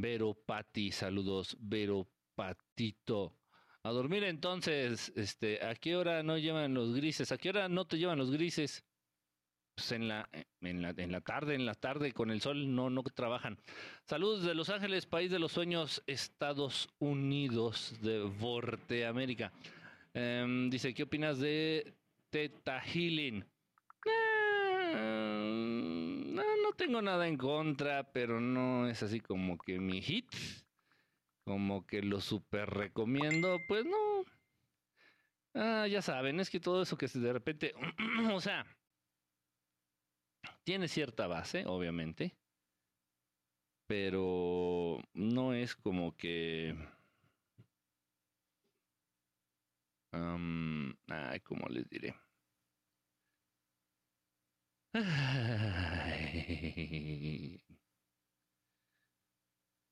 Vero Pati, saludos, Vero Patito. A dormir entonces, este, ¿a qué hora no llevan los grises? ¿A qué hora no te llevan los grises? Pues en la, en la, en la tarde, en la tarde con el sol no, no trabajan. Saludos de Los Ángeles, país de los sueños, Estados Unidos de Norteamérica. Em, dice, ¿qué opinas de Teta Healing? Eh, no, no tengo nada en contra, pero no es así como que mi hit como que lo super recomiendo, pues no. Ah, ya saben, es que todo eso que de repente, o sea, tiene cierta base, obviamente, pero no es como que... ay, ¿cómo les diré?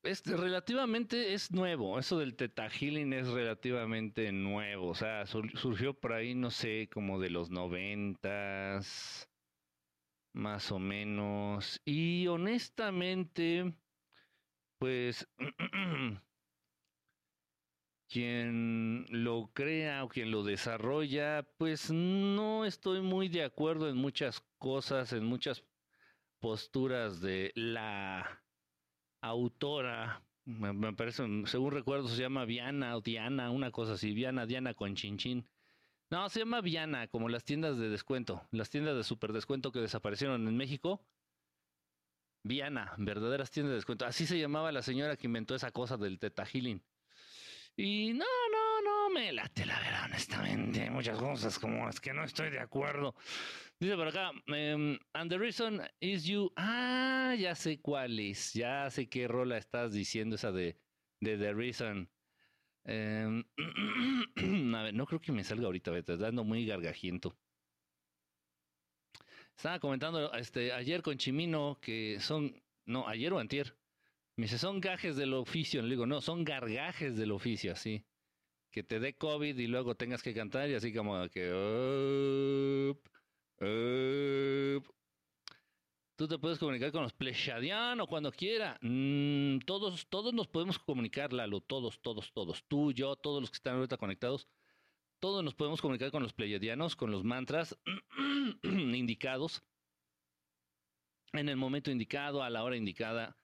Este, relativamente es nuevo. Eso del Teta Healing es relativamente nuevo. O sea, surgió por ahí, no sé, como de los noventas, más o menos. Y honestamente, pues, quien lo crea o quien lo desarrolla, pues no estoy muy de acuerdo en muchas cosas, en muchas posturas de la autora, me, parece, según recuerdo, se llama Viana o Diana, una cosa así, Viana, Diana con Chinchín. No, se llama Viana, como las tiendas de descuento, las tiendas de super descuento que desaparecieron en México. Viana, verdaderas tiendas de descuento. Así se llamaba la señora que inventó esa cosa del Teta Healing. Y no, no, no me late la verdad, honestamente. Hay muchas cosas como las que no estoy de acuerdo. Dice por acá, um, and the reason is you. Ah, ya sé cuál es. Ya sé qué rola estás diciendo, esa de, de The Reason. Em, a ver, no creo que me salga ahorita, me estás dando muy gargajiento. Estaba comentando este, ayer con Chimino que son, no, ayer o antier, me dice, son gajes del oficio. Le digo, no, son gargajes del oficio, así. Que te dé COVID y luego tengas que cantar y así como que... Tú te puedes comunicar con los plechadianos cuando quiera. Mm, todos, todos nos podemos comunicar, Lalo. Todos, todos, todos. Tú, yo, todos los que están ahorita conectados. Todos nos podemos comunicar con los pleyadianos, con los mantras indicados. En el momento indicado, a la hora indicada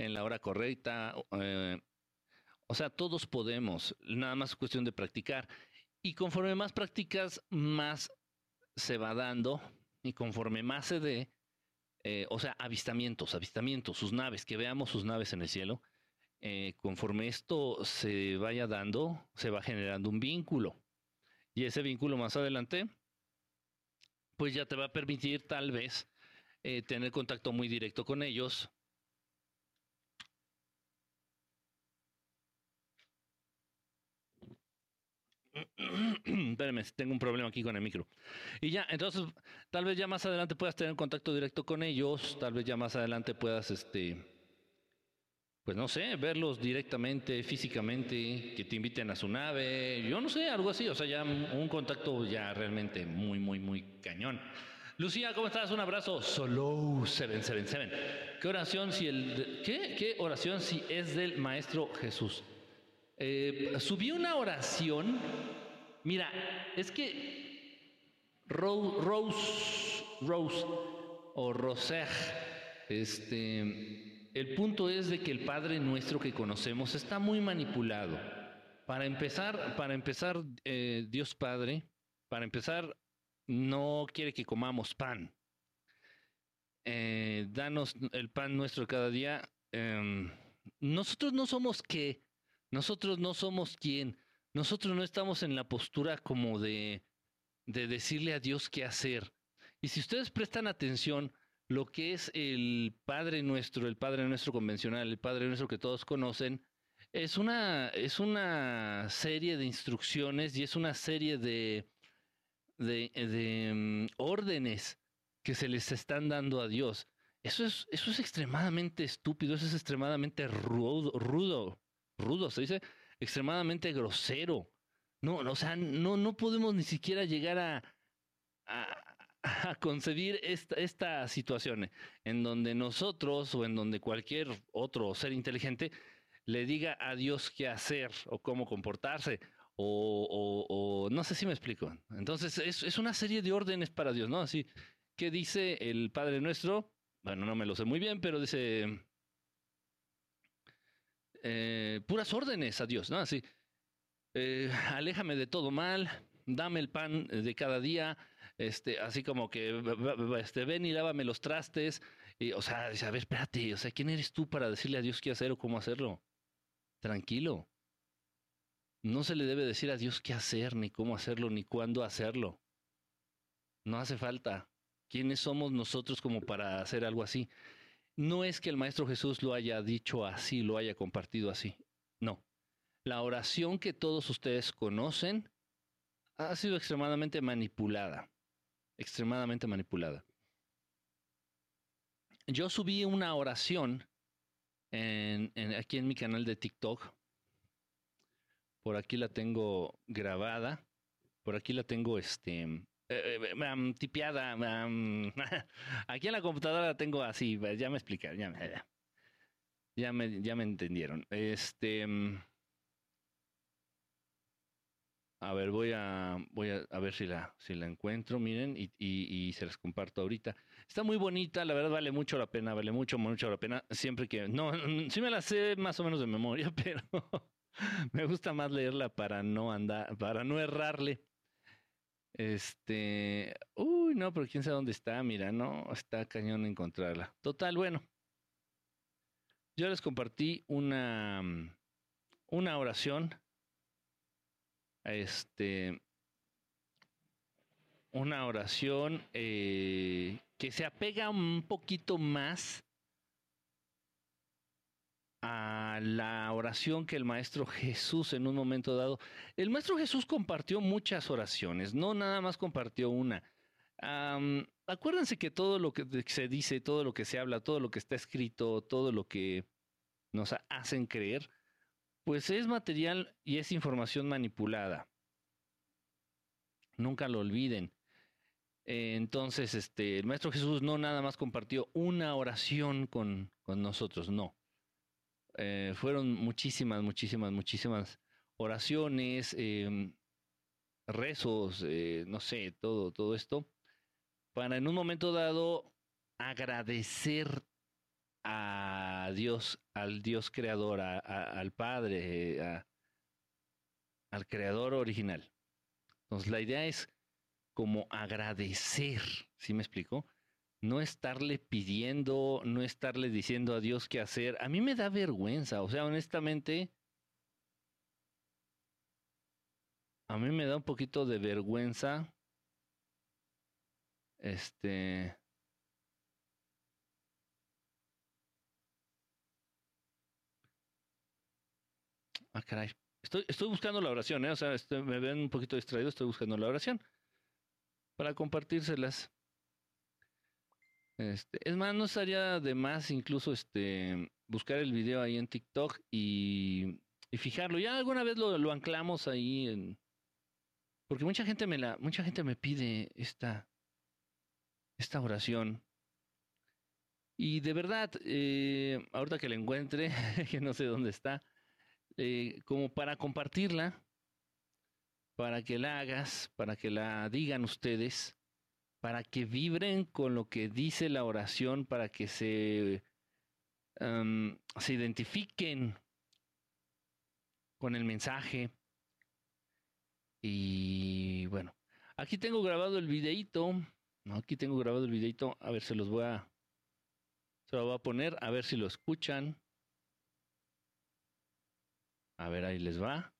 en la hora correcta. Eh, o sea, todos podemos, nada más es cuestión de practicar. Y conforme más practicas, más se va dando. Y conforme más se dé, eh, o sea, avistamientos, avistamientos, sus naves, que veamos sus naves en el cielo. Eh, conforme esto se vaya dando, se va generando un vínculo. Y ese vínculo más adelante, pues ya te va a permitir tal vez tener contacto muy directo con ellos, Espérenme, tengo un problema aquí con el micro. Y ya, entonces, tal vez ya más adelante puedas tener contacto directo con ellos, tal vez ya más adelante puedas, este, pues no sé, verlos directamente, físicamente, que te inviten a su nave, yo no sé, algo así, o sea, ya un contacto ya realmente muy, muy, muy cañón. Lucía, ¿cómo estás? Un abrazo. Solo 777. ¿Qué oración si el qué? ¿Qué oración si es del maestro Jesús? Eh, subí una oración. Mira, es que Rose, Rose, o Roser, este, el punto es de que el Padre nuestro que conocemos está muy manipulado. Para empezar, para empezar, eh, Dios Padre, para empezar, no quiere que comamos pan. Eh, danos el pan nuestro cada día. Em, nosotros no somos que nosotros no somos quien, nosotros no estamos en la postura como de, de decirle a Dios qué hacer. Y si ustedes prestan atención, lo que es el Padre Nuestro, el Padre Nuestro convencional, el Padre Nuestro que todos conocen, es una, es una serie de instrucciones y es una serie de, de, de mm, órdenes que se les están dando a Dios. Eso es, eso es extremadamente estúpido, eso es extremadamente rudo, rudo rudo, se dice extremadamente grosero. No, o sea, no, no podemos ni siquiera llegar a, concebir esta, esta situación en donde nosotros o en donde cualquier otro ser inteligente le diga a Dios qué hacer o cómo comportarse o, no sé si me explico. Entonces es, es, una serie de órdenes para Dios, ¿no? Así que dice el Padre Nuestro, bueno, no me lo sé muy bien, pero dice eh, puras órdenes a Dios, ¿no? Así, eh, aléjame de todo mal, dame el pan de cada día, este, así como que este, ven y lávame los trastes. Y, o sea, dice, a ver, espérate, o sea, ¿quién eres tú para decirle a Dios qué hacer o cómo hacerlo? Tranquilo. No se le debe decir a Dios qué hacer, ni cómo hacerlo, ni cuándo hacerlo. No hace falta. ¿Quiénes somos nosotros como para hacer algo así? No es que el Maestro Jesús lo haya dicho así, lo haya compartido así. No. La oración que todos ustedes conocen ha sido extremadamente manipulada extremadamente manipulada. Yo subí una oración aquí en mi canal de TikTok. Por aquí la tengo grabada. Por aquí la tengo este, eh, eh, tipiada. aquí en la computadora la tengo así. Ya me explicaron. Ya me, ya me, entendieron. Este. A ver, voy a, voy a, ver si la, si la encuentro, miren, y, y, se las comparto ahorita. Está muy bonita, la verdad vale mucho la pena, vale mucho, mucho la pena, siempre que, no, sí me la sé más o menos de memoria, pero me gusta más leerla para no andar, para no errarle. Este, uy, no, pero quién sabe dónde está, mira, no, está cañón encontrarla. Total, bueno. Yo les compartí una, una oración este, una oración eh, que se apega un poquito más a la oración que el Maestro Jesús en un momento dado. El Maestro Jesús compartió muchas oraciones, no nada más compartió una. acuérdense que todo lo que se dice, todo lo que se habla, todo lo que está escrito, todo lo que nos hacen creer, pues es material y es información manipulada. Nunca lo olviden. entonces, este, el Maestro Jesús no nada más compartió una oración con, nosotros, no. Eh, fueron muchísimas, muchísimas, muchísimas oraciones, em, rezos, eh, no sé, todo, todo esto, para en un momento dado agradecer a Dios, al Dios creador, al Padre, al creador original. Entonces la idea es como agradecer, ¿sí me explico? No estarle pidiendo, no estarle diciendo a Dios qué hacer. A mí me da vergüenza, o sea, honestamente, a mí me da un poquito de vergüenza. Este, Ah, caray. Estoy, estoy buscando la oración, ¿eh? O sea, me ven un poquito distraído, estoy buscando la oración. Para compartírselas. Este, es más, no estaría de más incluso este buscar el video ahí en TikTok y, fijarlo. Ya alguna vez lo, lo, anclamos ahí en. Porque mucha gente me la, mucha gente me pide esta, esta oración. Y de verdad, eh, ahorita que la encuentre, que no sé dónde está, eh, como para compartirla, para que la hagas, para que la digan ustedes, para que vibren con lo que dice la oración, para que se, se identifiquen con el mensaje. Y bueno, aquí tengo grabado el videito. Aquí tengo grabado el videito. A ver, se los voy a. Se lo voy a poner, a ver si lo escuchan. A ver, ahí les va.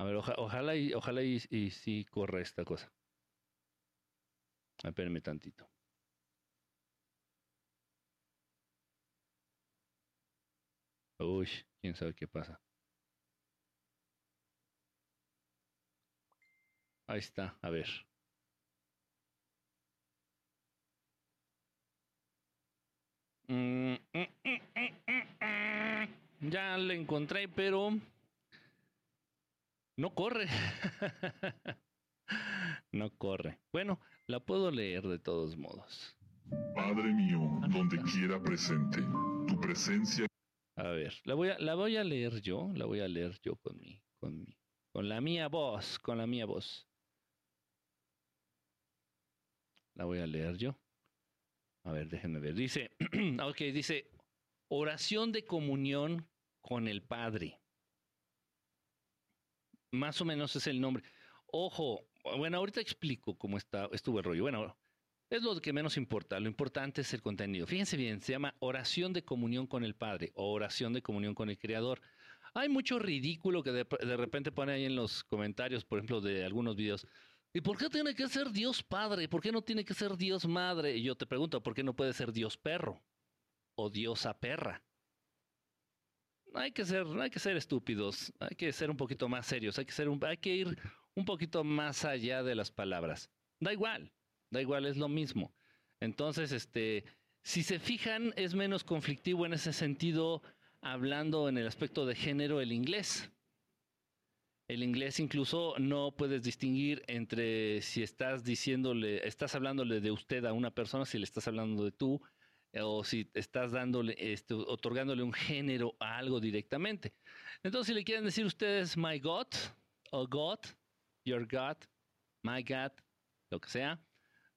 A ver, ojalá y, ojalá y, y sí corra esta cosa. Espérenme tantito. Uy, quién sabe qué pasa. Ahí está, a ver. Mm, mm, mm, ya le encontré, pero No corre. no corre. Bueno, la puedo leer de todos modos. Padre mío, donde quiera presente, tu presencia. A ver, la voy a, la voy a leer yo, la voy a leer yo con mi, con mi, con la mía voz, con la mía voz. La voy a leer yo. A ver, déjenme ver. Dice, ok, dice, oración de comunión con el Padre. Más o menos es el nombre. Ojo, bueno, ahorita explico cómo está, estuvo el rollo. Bueno, es lo que menos importa. Lo importante es el contenido. Fíjense bien, se llama oración de comunión con el Padre o oración de comunión con el Creador. Hay mucho ridículo que de, repente pone ahí en los comentarios, por ejemplo, de algunos videos. ¿Y por qué tiene que ser Dios Padre? ¿Por qué no tiene que ser Dios Madre? Y yo te pregunto, ¿por qué no puede ser Dios Perro? O Diosa Perra. Hay que ser, hay que ser estúpidos, hay que ser un poquito más serios, hay que, ser hay que ir un poquito más allá de las palabras. Da igual, da igual, es lo mismo. Entonces, este, si se fijan, es menos conflictivo en ese sentido, hablando en el aspecto de género, el inglés. El inglés incluso no puedes distinguir entre si estás diciéndole, estás hablándole de usted a una persona, si le estás hablando de tú, o si estás dándole, este, otorgándole un género a algo directamente. Entonces, si le quieren decir ustedes my God, o God, your God, my God, lo que sea,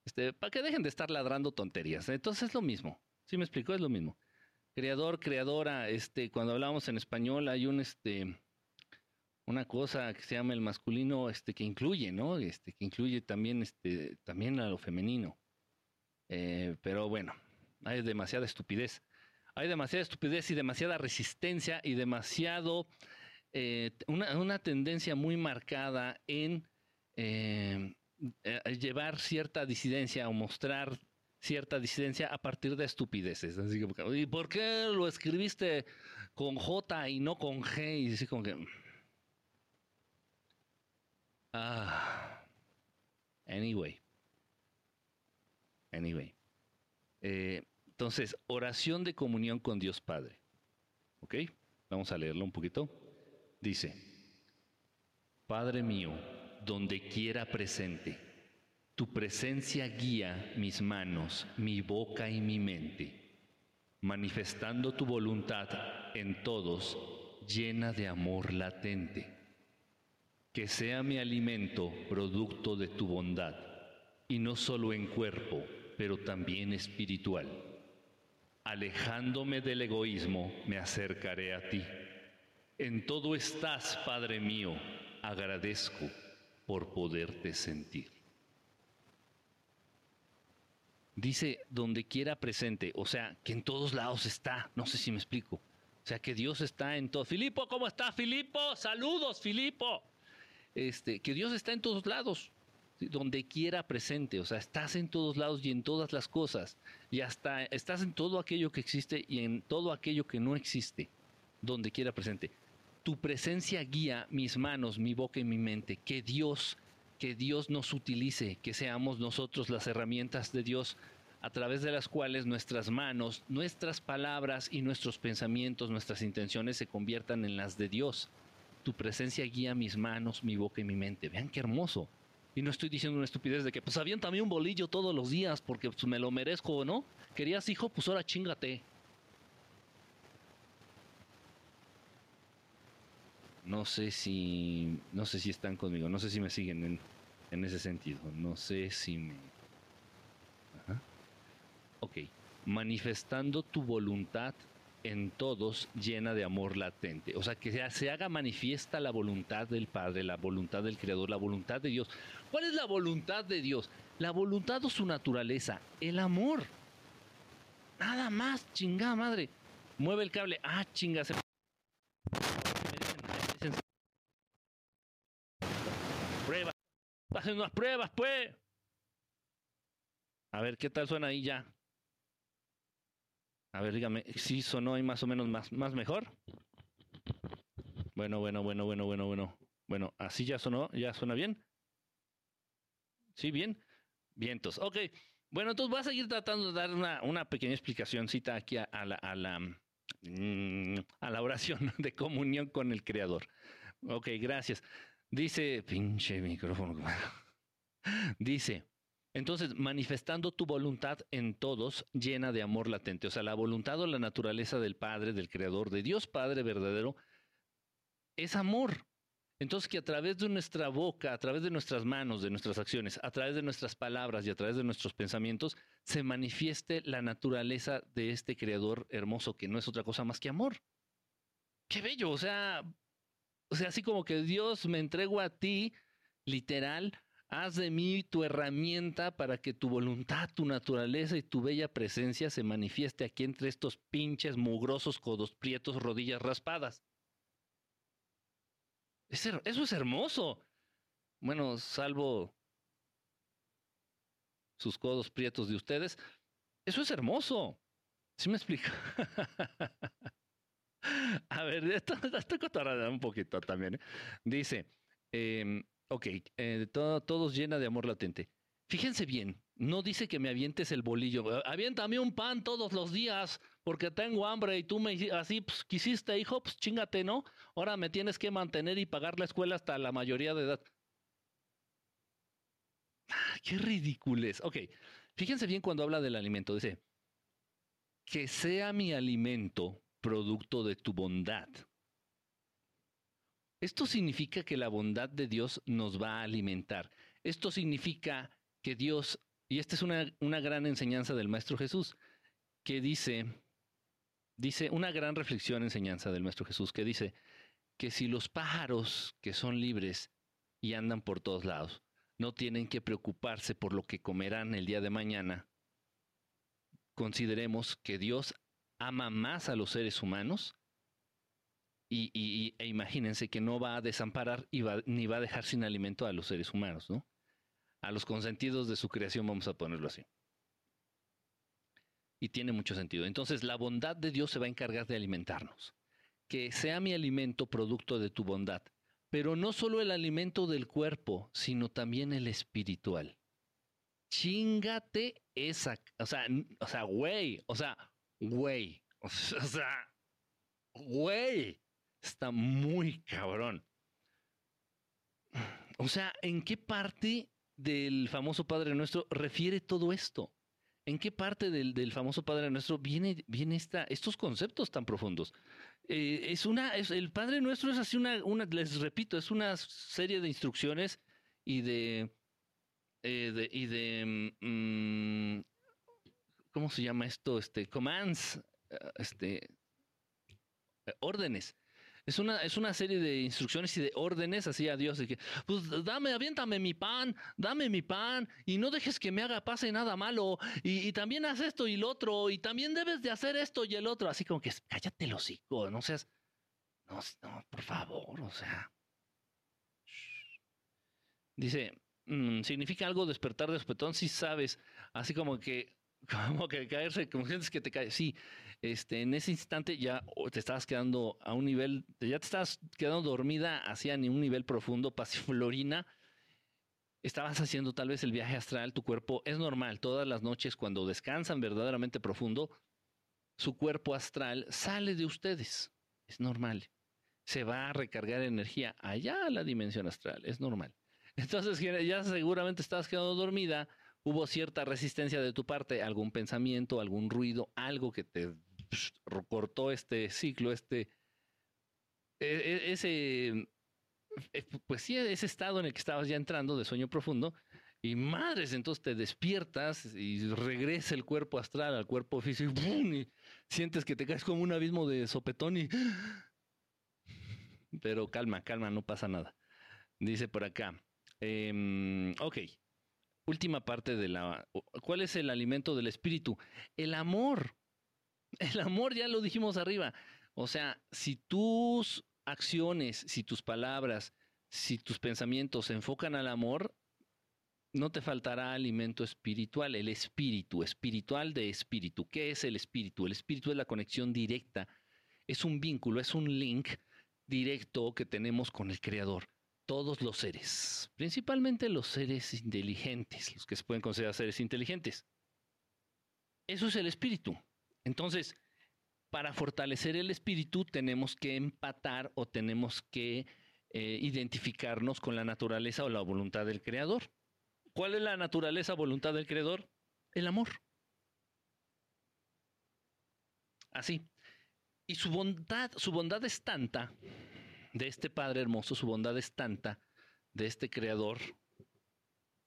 este, para que dejen de estar ladrando tonterías. Entonces es lo mismo. ¿Sí me explico? Es lo mismo. Creador, creadora, este, cuando hablamos en español hay un, este, una cosa que se llama el masculino, este, que incluye, ¿no? Este, que incluye también, este, también a lo femenino. Eh, pero bueno, hay demasiada estupidez. Hay demasiada estupidez y demasiada resistencia y demasiado, eh, una, una, tendencia muy marcada en eh, llevar cierta disidencia o mostrar cierta disidencia a partir de estupideces. Así que, ¿y por qué lo escribiste con J y no con G? Y así como que... Ah. Anyway. Anyway. Eh, entonces, oración de comunión con Dios Padre. ¿Ok? Vamos a leerlo un poquito. Dice, Padre mío, donde quiera presente, tu presencia guía mis manos, mi boca y mi mente, manifestando tu voluntad en todos, llena de amor latente que sea mi alimento producto de tu bondad, y no solo en cuerpo, pero también espiritual. Alejándome del egoísmo, me acercaré a ti. En todo estás, Padre mío, agradezco por poderte sentir. Dice donde quiera presente, o sea, que en todos lados está, no sé si me explico. O sea, que Dios está en todo. Filipo, ¿cómo está Filipo? Saludos, Filipo este, que Dios está en todos lados, donde quiera presente, o sea, estás en todos lados y en todas las cosas, y hasta estás en todo aquello que existe y en todo aquello que no existe, donde quiera presente. Tu presencia guía mis manos, mi boca y mi mente, que Dios, que Dios nos utilice, que seamos nosotros las herramientas de Dios a través de las cuales nuestras manos, nuestras palabras y nuestros pensamientos, nuestras intenciones se conviertan en las de Dios tu presencia guía mis manos, mi boca y mi mente. Vean qué hermoso. Y no estoy diciendo una estupidez de que pues también un bolillo todos los días porque pues, me lo merezco, ¿no? Querías hijo, pues ahora chingate. No sé si no sé si están conmigo, no sé si me siguen en, en ese sentido, no sé si me Ajá. Ok, manifestando tu voluntad en todos llena de amor latente. O sea, que se haga manifiesta la voluntad del Padre, la voluntad del Creador, la voluntad de Dios. ¿Cuál es la voluntad de Dios? La voluntad o su naturaleza, el amor. Nada más, chingada madre. Mueve el cable. Ah, chinga. Se... Pruebas. Hacen unas pruebas, pues. A ver qué tal suena ahí ya. A ver, dígame, ¿sí sonó ahí más o menos más, más mejor? Bueno, bueno, bueno, bueno, bueno, bueno. Bueno, así ya sonó, ya suena bien. ¿Sí, bien? Vientos. Ok. Bueno, entonces voy a seguir tratando de dar una, una pequeña explicacióncita aquí a, la, a, la, mm, a la oración de comunión con el Creador. Ok, gracias. Dice, pinche micrófono. Dice, entonces, manifestando tu voluntad en todos, llena de amor latente. O sea, la voluntad o la naturaleza del Padre, del Creador, de Dios Padre verdadero, es amor. Entonces, que a través de nuestra boca, a través de nuestras manos, de nuestras acciones, a través de nuestras palabras y a través de nuestros pensamientos, se manifieste la naturaleza de este Creador hermoso, que no es otra cosa más que amor. Qué bello, o sea, o sea, así como que Dios me entrego a ti, literal, Haz de mí tu herramienta para que tu voluntad, tu naturaleza y tu bella presencia se manifieste aquí entre estos pinches mugrosos codos prietos, rodillas raspadas. Eso es hermoso. Bueno, salvo sus codos prietos de ustedes. Eso es hermoso. ¿Sí me explica? A ver, esto, cotorrando un poquito también. ¿eh? Dice, eh, Ok, eh, todos llena de amor latente. Fíjense bien, no dice que me avientes el bolillo. Eh, aviéntame un pan todos los días porque tengo hambre y tú me así pues, quisiste, hijo, pues chingate, ¿no? Ahora me tienes que mantener y pagar la escuela hasta la mayoría de edad. Ah, qué ridículo Ok, fíjense bien cuando habla del alimento. Dice, que sea mi alimento producto de tu bondad. Esto significa que la bondad de Dios nos va a alimentar. Esto significa que Dios, y esta es una, una gran enseñanza del Maestro Jesús, que dice, dice una gran reflexión, enseñanza del Maestro Jesús, que dice que si los pájaros que son libres y andan por todos lados no tienen que preocuparse por lo que comerán el día de mañana, consideremos que Dios ama más a los seres humanos y, e imagínense que no va a desamparar y ni va a dejar sin alimento a los seres humanos, ¿no? A los consentidos de su creación, vamos a ponerlo así. Y tiene mucho sentido. Entonces, la bondad de Dios se va a encargar de alimentarnos. Que sea mi alimento producto de tu bondad. Pero no solo el alimento del cuerpo, sino también el espiritual. Chingate esa. O sea, o sea, güey. O sea, güey. O sea, güey. Está muy cabrón. O sea, ¿en qué parte del famoso Padre Nuestro refiere todo esto? ¿En qué parte del, famoso Padre Nuestro viene, viene esta, estos conceptos tan profundos? Eh, es una, el Padre Nuestro es así una, una, les repito, es una serie de instrucciones y de, eh, y de, mm, ¿cómo se llama esto? Este, commands, eh, este, órdenes es una, es una serie de instrucciones y de órdenes así a Dios, de que, pues dame, aviéntame mi pan, dame mi pan, y no dejes que me haga pase nada malo, y, también haz esto y lo otro, y también debes de hacer esto y el otro, así como que cállate el hocico, no seas, no, no por favor, o sea. Dice, mm, significa algo despertar de espetón, si sabes, así como que, como que caerse, como sientes que te caes, sí, este, en ese instante ya te estabas quedando a un nivel, ya te estabas quedando dormida hacia un nivel profundo, pasiflorina. Estabas haciendo tal vez el viaje astral, tu cuerpo es normal, todas las noches cuando descansan verdaderamente profundo, su cuerpo astral sale de ustedes, es normal. Se va a recargar energía allá a la dimensión astral, es normal. Entonces ya seguramente estabas quedando dormida, hubo cierta resistencia de tu parte, algún pensamiento, algún ruido, algo que te cortó este ciclo, este, e, e, ese, e, pues sí, ese estado en el que estabas ya entrando de sueño profundo, y madres, entonces te despiertas y regresa el cuerpo astral al cuerpo físico y, sientes que te caes como un abismo de sopetón y... Pero calma, calma, no pasa nada. Dice por acá. Em, ok. Última parte de la... ¿Cuál es el alimento del espíritu? El amor. El amor ya lo dijimos arriba. O sea, si tus acciones, si tus palabras, si tus pensamientos se enfocan al amor, no te faltará alimento espiritual, el espíritu, espiritual de espíritu. ¿Qué es el espíritu? El espíritu es la conexión directa, es un vínculo, es un link directo que tenemos con el Creador. Todos los seres, principalmente los seres inteligentes, los que se pueden considerar seres inteligentes. Eso es el espíritu. Entonces, para fortalecer el espíritu tenemos que empatar o tenemos que eh, identificarnos con la naturaleza o la voluntad del Creador. ¿Cuál es la naturaleza voluntad del Creador? El amor. Así. Y su bondad, su bondad es tanta, de este Padre hermoso, su bondad es tanta, de este Creador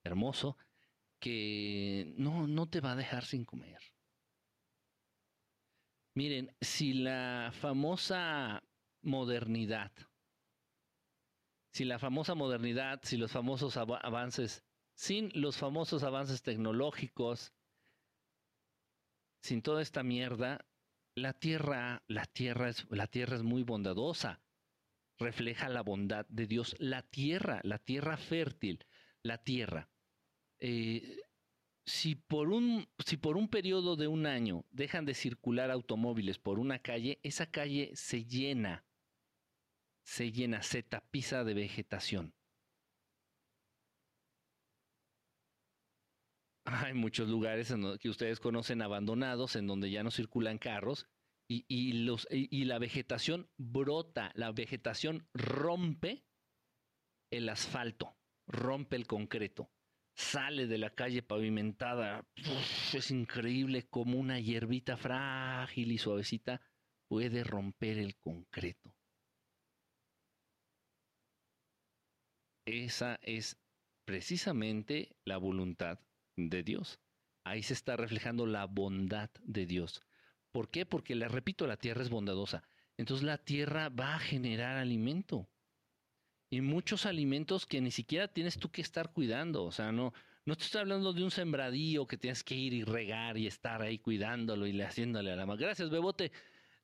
hermoso, que no, no te va a dejar sin comer. Miren, si la famosa modernidad, si la famosa modernidad, si los famosos avances, sin los famosos avances tecnológicos, sin toda esta mierda, la tierra, la tierra es, la tierra es muy bondadosa. Refleja la bondad de Dios. La tierra, la tierra fértil, la tierra. Eh, si por un si por un periodo de un año dejan de circular automóviles por una calle, esa calle se llena, se llena, se tapiza de vegetación. Hay muchos lugares que ustedes conocen abandonados, en donde ya no circulan carros y, los, y, la vegetación brota, la vegetación rompe el asfalto, rompe el concreto, sale de la calle pavimentada. es increíble como una hierbita frágil y suavecita puede romper el concreto. Esa es precisamente la voluntad de Dios. Ahí se está reflejando la bondad de Dios. ¿Por qué? Porque, le repito, la tierra es bondadosa. Entonces la tierra va a generar alimento. Y muchos alimentos que ni siquiera tienes tú que estar cuidando. O sea, no, no te estoy hablando de un sembradío que tienes que ir y regar y estar ahí cuidándolo y haciéndole a la mano. Gracias, bebote.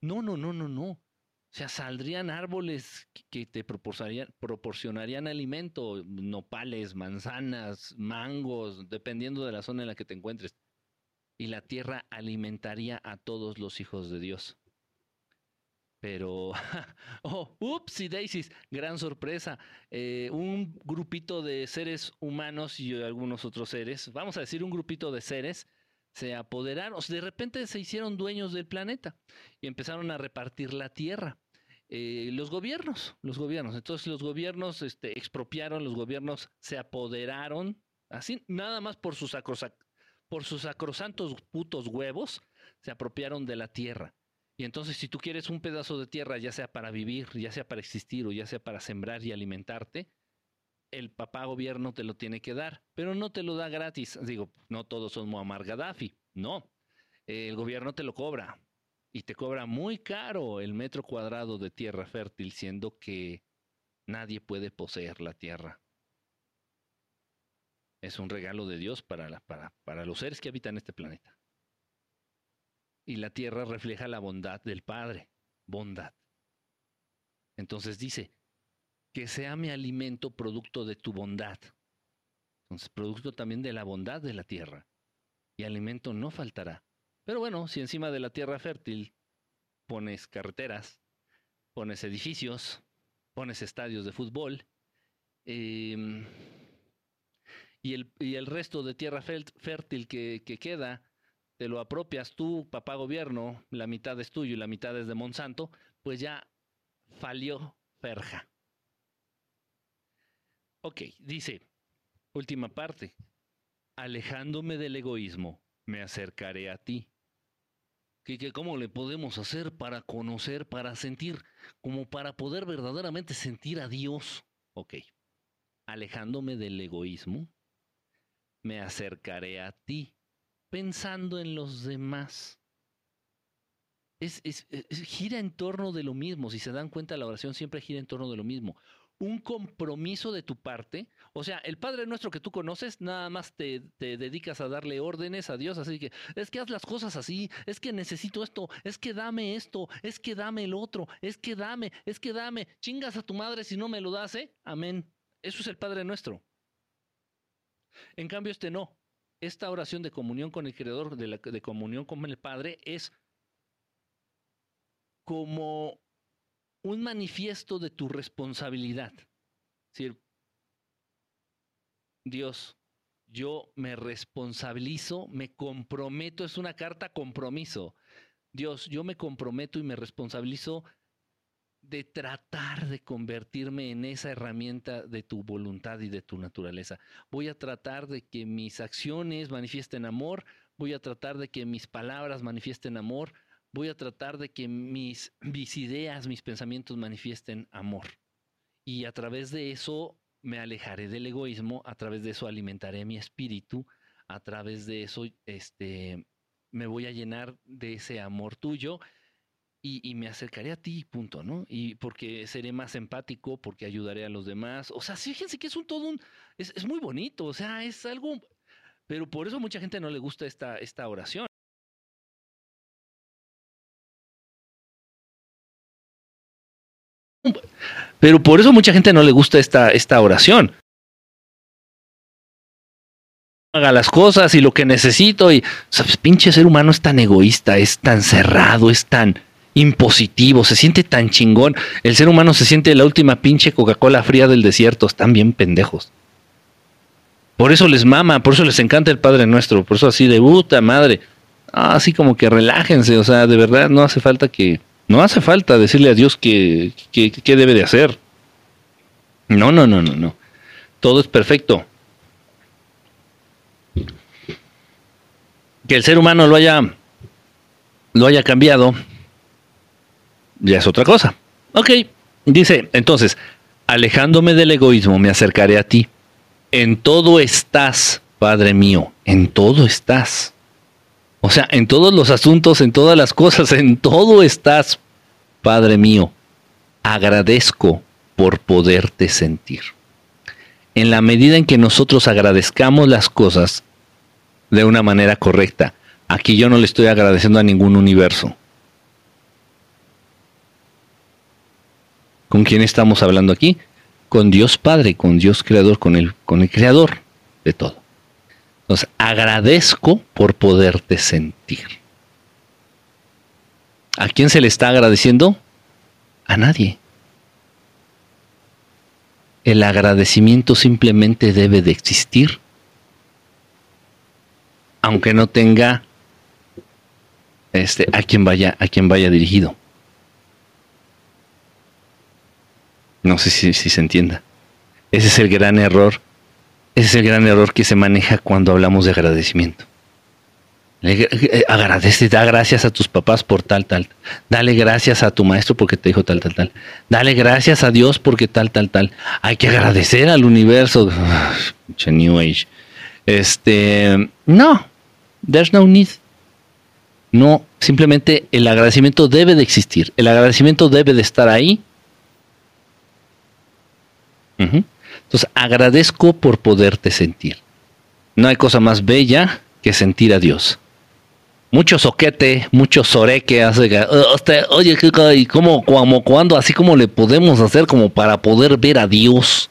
No, no, no, no, no. O sea, saldrían árboles que te proporcionarían, proporcionarían alimento, nopales, manzanas, mangos, dependiendo de la zona en la que te encuentres. Y la tierra alimentaría a todos los hijos de Dios. Pero, oh, ups y daisies, gran sorpresa. Eh, un grupito de seres humanos y algunos otros seres, vamos a decir un grupito de seres, se apoderaron, de repente se hicieron dueños del planeta y empezaron a repartir la tierra. Eh, los gobiernos, los gobiernos. Entonces los gobiernos este, expropiaron, los gobiernos se apoderaron, así, nada más por sus, por sus sacrosantos putos huevos, se apropiaron de la tierra. Y entonces si tú quieres un pedazo de tierra, ya sea para vivir, ya sea para existir o ya sea para sembrar y alimentarte, el papá gobierno te lo tiene que dar, pero no te lo da gratis. Digo, no todos son Muammar Gaddafi, no. El gobierno te lo cobra, y te cobra muy caro el metro cuadrado de tierra fértil, siendo que nadie puede poseer la tierra. Es un regalo de Dios para, para, para los seres que habitan este planeta. Y la tierra refleja la bondad del Padre, bondad. Entonces dice, que sea mi alimento producto de tu bondad. Entonces, producto también de la bondad de la tierra. Y alimento no faltará. Pero bueno, si encima de la tierra fértil pones carreteras, pones edificios, pones estadios de fútbol, em, y, el, y, el, resto de tierra fértil que, que queda, te lo apropias tú, papá gobierno, la mitad es tuyo y la mitad es de Monsanto, pues ya falió Ferja. Ok, dice, última parte, alejándome del egoísmo, me acercaré a ti que, cómo le podemos hacer para conocer, para sentir, como para poder verdaderamente sentir a Dios. Ok, alejándome del egoísmo, me acercaré a ti, pensando en los demás. es, gira en torno de lo mismo. Si se dan cuenta, la oración siempre gira en torno de lo mismo un compromiso de tu parte. O sea, el Padre nuestro que tú conoces, nada más te, dedicas a darle órdenes a Dios, así que es que haz las cosas así, es que necesito esto, es que dame esto, es que dame el otro, es que dame, es que dame, chingas a tu madre si no me lo das, ¿eh? Amén. Eso es el Padre nuestro. En cambio, este no. Esta oración de comunión con el Creador, de, comunión con el Padre, es como un manifiesto de tu responsabilidad. Es decir, Dios, yo me responsabilizo, me comprometo, es una carta compromiso. Dios, yo me comprometo y me responsabilizo de tratar de convertirme en esa herramienta de tu voluntad y de tu naturaleza. Voy a tratar de que mis acciones manifiesten amor, voy a tratar de que mis palabras manifiesten amor, voy a tratar de que mis, mis ideas, mis pensamientos manifiesten amor. Y a través de eso me alejaré del egoísmo, a través de eso alimentaré mi espíritu, a través de eso este, me voy a llenar de ese amor tuyo y, me acercaré a ti, punto, ¿no? Y porque seré más empático, porque ayudaré a los demás. O sea, fíjense que es un todo un, es, es muy bonito, o sea, es algo, pero por eso mucha gente no le gusta esta, esta oración. Pero por eso mucha gente no le gusta esta, esta oración. Haga las cosas y lo que necesito y, ¿sabes? Pinche ser humano es tan egoísta, es tan cerrado, es tan impositivo, se siente tan chingón. El ser humano se siente la última pinche Coca-Cola fría del desierto, están bien pendejos. Por eso les mama, por eso les encanta el Padre Nuestro, por eso así de puta madre. así como que relájense, o sea, de verdad no hace falta que no hace falta decirle a Dios qué que, debe de hacer. No, no, no, no, no. Todo es perfecto. Que el ser humano lo haya, lo haya cambiado, ya es otra cosa. Ok, dice, entonces, alejándome del egoísmo, me acercaré a ti. En todo estás, Padre mío, en todo estás. O sea, en todos los asuntos, en todas las cosas, en todo estás, Padre mío. Agradezco por poderte sentir. En la medida en que nosotros agradezcamos las cosas de una manera correcta, aquí yo no le estoy agradeciendo a ningún universo. ¿Con quién estamos hablando aquí? Con Dios Padre, con Dios Creador, con el, con el Creador de todo. Entonces, agradezco por poderte sentir. ¿A quién se le está agradeciendo? A nadie. El agradecimiento simplemente debe de existir, aunque no tenga este, a quien vaya, a quien vaya dirigido. No sé si, se entienda. Ese es el gran error ese es el gran error que se maneja cuando hablamos de agradecimiento. Eh, agradece, da gracias a tus papás por tal, tal. Dale gracias a tu maestro porque te dijo tal, tal, tal. Dale gracias a Dios porque tal, tal, tal. Hay que agradecer al universo. New Age. Este, no, there's no need. No, simplemente el agradecimiento debe de existir. El agradecimiento debe de estar ahí. Entonces, agradezco por poderte sentir. No hay cosa más bella que sentir a Dios. Mucho soquete, mucho soreque hace uh, oye, ¿y cómo, cómo, cuándo, así como le podemos hacer como para poder ver a Dios?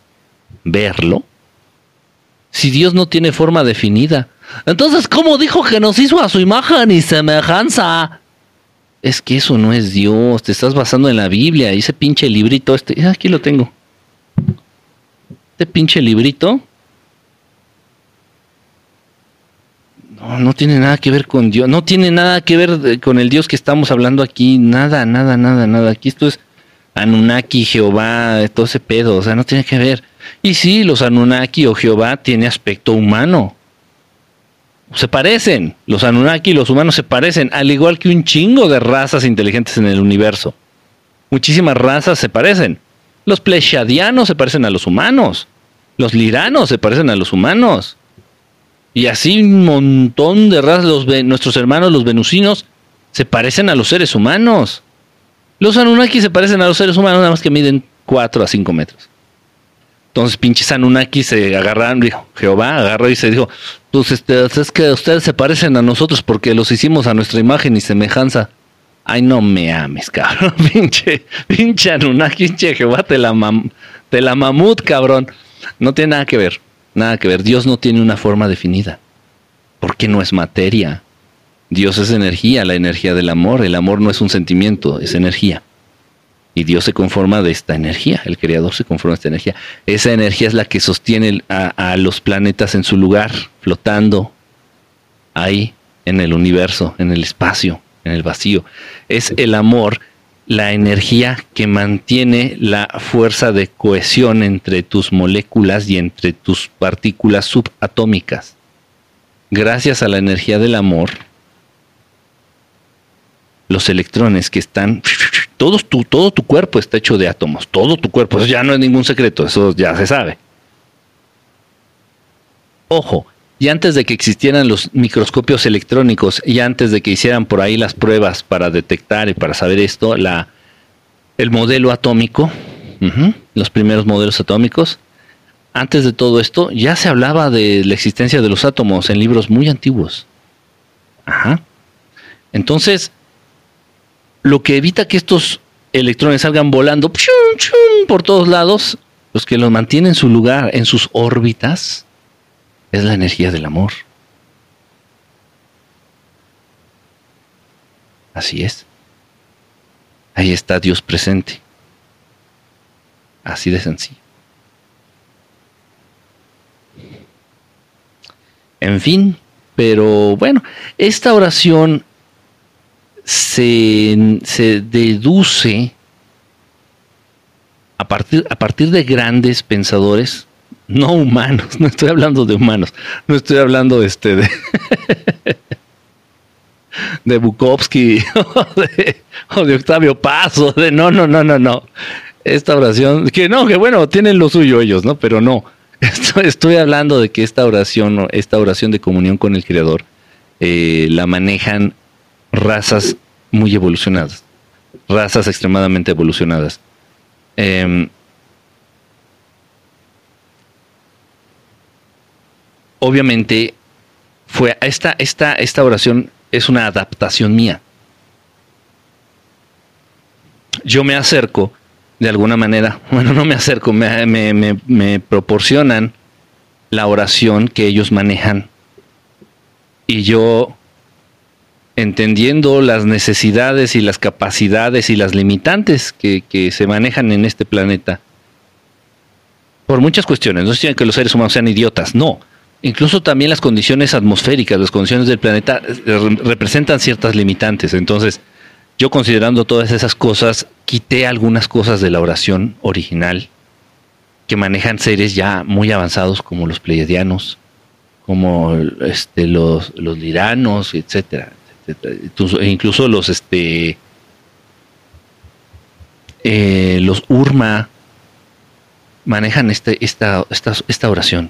Verlo. Si Dios no tiene forma definida. Entonces, ¿cómo dijo que nos hizo a su imagen y semejanza? Es que eso no es Dios, te estás basando en la Biblia, ese pinche librito este, aquí lo tengo este pinche librito no, no tiene nada que ver con Dios, no tiene nada que ver con el Dios que estamos hablando aquí, nada, nada, nada, nada. Aquí esto es Anunnaki, Jehová, todo ese pedo, o sea, no tiene que ver. Y sí, los Anunnaki o Jehová tiene aspecto humano. Se parecen, los Anunnaki y los humanos se parecen, al igual que un chingo de razas inteligentes en el universo. Muchísimas razas se parecen. Los pleshadianos se parecen a los humanos. Los liranos se parecen a los humanos. Y así un montón de razas, nuestros hermanos los venusinos, se parecen a los seres humanos. Los Anunnaki se parecen a los seres humanos, nada más que miden 4 a 5 metros. Entonces, pinches Anunnaki se agarraron, dijo, Jehová agarró y se dijo, pues este, es que ustedes se parecen a nosotros porque los hicimos a nuestra imagen y semejanza. Ay, no me ames, cabrón, pinche, pinche Anunnaki, pinche Jehová, la, te la mamut, cabrón. No tiene nada que ver, nada que ver. Dios no tiene una forma definida, porque no es materia. Dios es energía, la energía del amor. El amor no es un sentimiento, es energía. Y Dios se conforma de esta energía, el Creador se conforma de esta energía. Esa energía es la que sostiene a, a los planetas en su lugar, flotando ahí, en el universo, en el espacio, en el vacío. Es el amor la energía que mantiene la fuerza de cohesión entre tus moléculas y entre tus partículas subatómicas. Gracias a la energía del amor, los electrones que están, todo tu, todo tu cuerpo está hecho de átomos, todo tu cuerpo, eso ya no es ningún secreto, eso ya se sabe. Ojo, y antes de que existieran los microscopios electrónicos y antes de que hicieran por ahí las pruebas para detectar y para saber esto, la, el modelo atómico, los primeros modelos atómicos, antes de todo esto ya se hablaba de la existencia de los átomos en libros muy antiguos. Ajá. Entonces, lo que evita que estos electrones salgan volando por todos lados, los que los mantienen en su lugar, en sus órbitas, es la energía del amor. Así es. Ahí está Dios presente. Así de sencillo. En fin, pero bueno, esta oración se, se deduce a partir, a partir de grandes pensadores no humanos, no estoy hablando de humanos, no estoy hablando este de, de Bukowski o de, Octavio Paso, de no, no, no, no, no. Esta oración, que no, que bueno, tienen lo suyo ellos, ¿no? Pero no. Estoy, hablando de que esta oración, esta oración de comunión con el Creador, eh, la manejan razas muy evolucionadas, razas extremadamente evolucionadas. Eh, obviamente fue esta, esta, esta oración es una adaptación mía. Yo me acerco de alguna manera, bueno, no me acerco, me, me, proporcionan la oración que ellos manejan. Y yo, entendiendo las necesidades y las capacidades y las limitantes que, que se manejan en este planeta, por muchas cuestiones, no estoy que los seres humanos sean idiotas, no, incluso también las condiciones atmosféricas, las condiciones del planeta eh, representan ciertas limitantes. Entonces, yo considerando todas esas cosas, quité algunas cosas de la oración original que manejan seres ya muy avanzados como los pleiadianos, como este, los, los liranos, etcétera, e incluso los este eh, los urma manejan este, esta, esta, esta oración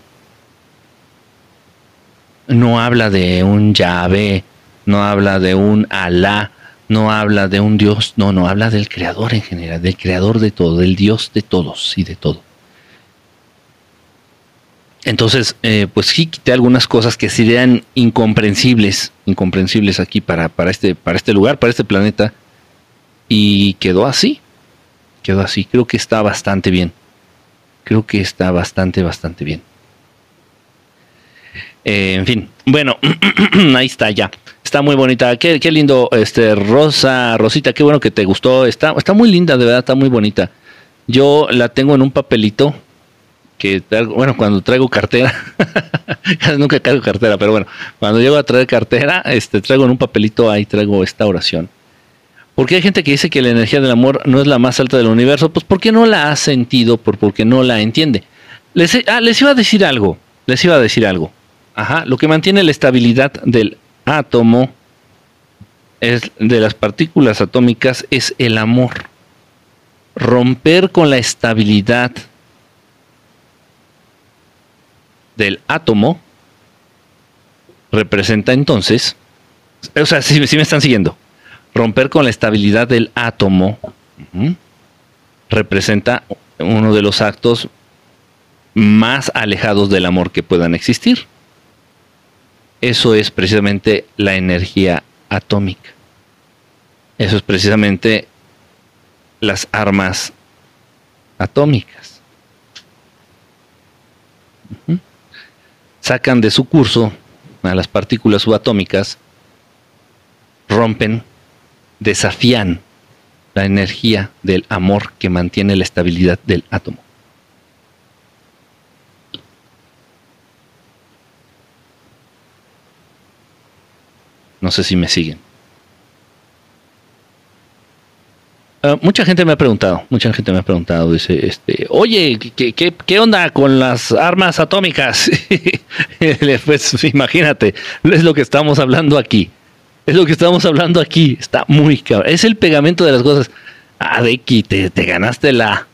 no habla de un Yahvé, no habla de un Alá, no habla de un Dios, no, no, habla del Creador en general, del Creador de todo, del Dios de todos y de todo. Entonces, eh, pues sí quité algunas cosas que serían incomprensibles, incomprensibles aquí para, para, este, para este lugar, para este planeta, y quedó así, quedó así. Creo que está bastante bien. Creo que está bastante, bastante bien. Eh, en fin, bueno, ahí está ya. Está muy bonita. Qué, lindo, este Rosa, Rosita, qué bueno que te gustó. Está, está muy linda, de verdad, está muy bonita. Yo la tengo en un papelito que bueno, cuando traigo cartera, nunca traigo cartera, pero bueno, cuando llego a traer cartera, este traigo en un papelito ahí traigo esta oración. Porque hay gente que dice que la energía del amor no es la más alta del universo, pues porque no la ha sentido, por porque no la entiende. Ah, les iba a decir algo, les iba a decir algo. Ajá, lo que mantiene la estabilidad del átomo es de las partículas atómicas es el amor. Romper con la estabilidad del átomo representa entonces, o sea, si, me están siguiendo, romper con la estabilidad del átomo representa uno de los actos más alejados del amor que puedan existir. Eso es precisamente la energía atómica. Eso es precisamente las armas atómicas. Sacan de su curso a las partículas subatómicas, rompen, desafían la energía del amor que mantiene la estabilidad del átomo. No sé si me siguen. Ah, mucha gente me ha preguntado, mucha gente me ha preguntado, dice, este, oye, ¿qué, qué, qué onda con las armas atómicas? pues imagínate, es lo que estamos hablando aquí. Es lo que estamos hablando aquí. Está muy cabrón. Es el pegamento de las cosas. Ah, Becky, te, te ganaste la,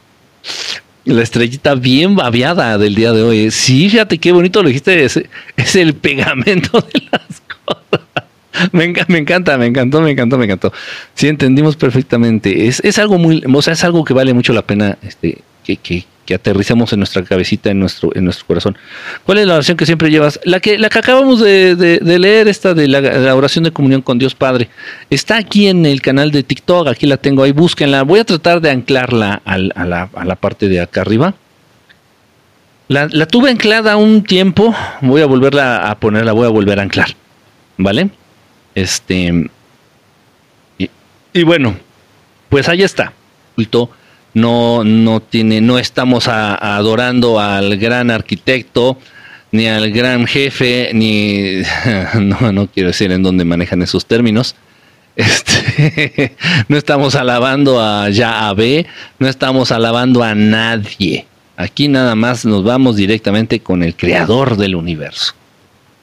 la estrellita bien babeada del día de hoy. Sí, fíjate qué bonito lo dijiste. Es, es el pegamento de las cosas. Me, encanta, me encantó, me encantó, me encantó. Sí, entendimos perfectamente. Es, es algo muy, o sea, es algo que vale mucho la pena este, que, que, que aterricemos en nuestra cabecita, en nuestro, en nuestro corazón. ¿Cuál es la oración que siempre llevas? La que, la que acabamos de, leer, esta de la, la, oración de comunión con Dios Padre. Está aquí en el canal de TikTok, aquí la tengo ahí, búsquenla. Voy a tratar de anclarla al, a, la, a la parte de acá arriba. La, la, tuve anclada un tiempo, voy a volverla a ponerla, voy a volver a anclar. ¿Vale? Este. Y, bueno, pues ahí está. Culto no, no tiene, no estamos a adorando al gran arquitecto, ni al gran jefe, ni no, no quiero decir en dónde manejan esos términos. Este, no estamos alabando a Yahvé, no estamos alabando a nadie. Aquí nada más nos vamos directamente con el creador del universo.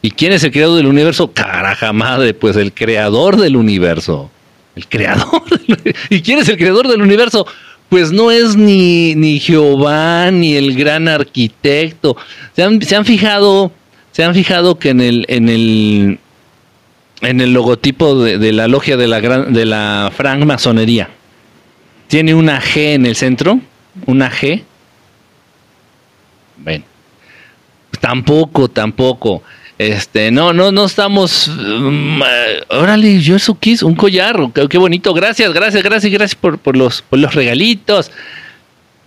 ¿Y quién es el creador del universo? Caraja madre, pues el creador del universo. El creador. ¿Y quién es el creador del universo? pues no es ni, ni Jehová ni el gran arquitecto. Se han, se han fijado, se han fijado que en el, en el, en el logotipo de, la logia de la de la francmasonería tiene una G en el centro, una G. Bueno, tampoco, tampoco. Este, no, no, no estamos. Um, órale, yo eso quis, un collar, qué, bonito. Gracias, gracias, gracias, gracias por, los, por los regalitos.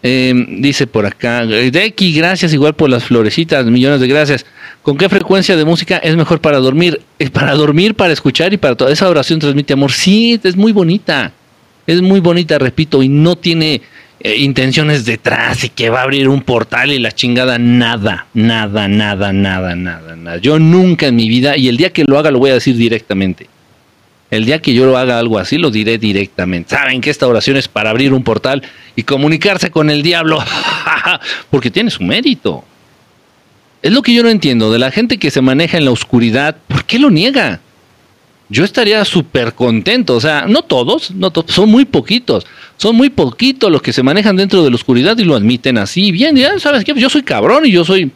Eh, dice por acá, Deki, gracias igual por las florecitas, millones de gracias. ¿Con qué frecuencia de música es mejor para dormir? Es para dormir, para escuchar y para toda esa oración transmite amor. Sí, es muy bonita, es muy bonita, repito, y no tiene eh, intenciones detrás y que va a abrir un portal y la chingada, nada, nada, nada, nada, nada, nada. Yo nunca en mi vida, y el día que lo haga lo voy a decir directamente. El día que yo lo haga algo así, lo diré directamente. Saben que esta oración es para abrir un portal y comunicarse con el diablo, porque tiene su mérito. Es lo que yo no entiendo de la gente que se maneja en la oscuridad, ¿por qué lo niega? Yo estaría súper contento, o sea, no todos, no son muy poquitos, son muy poquitos los que se manejan dentro de la oscuridad y lo admiten así. Bien, ya sabes que yo soy cabrón y yo soy,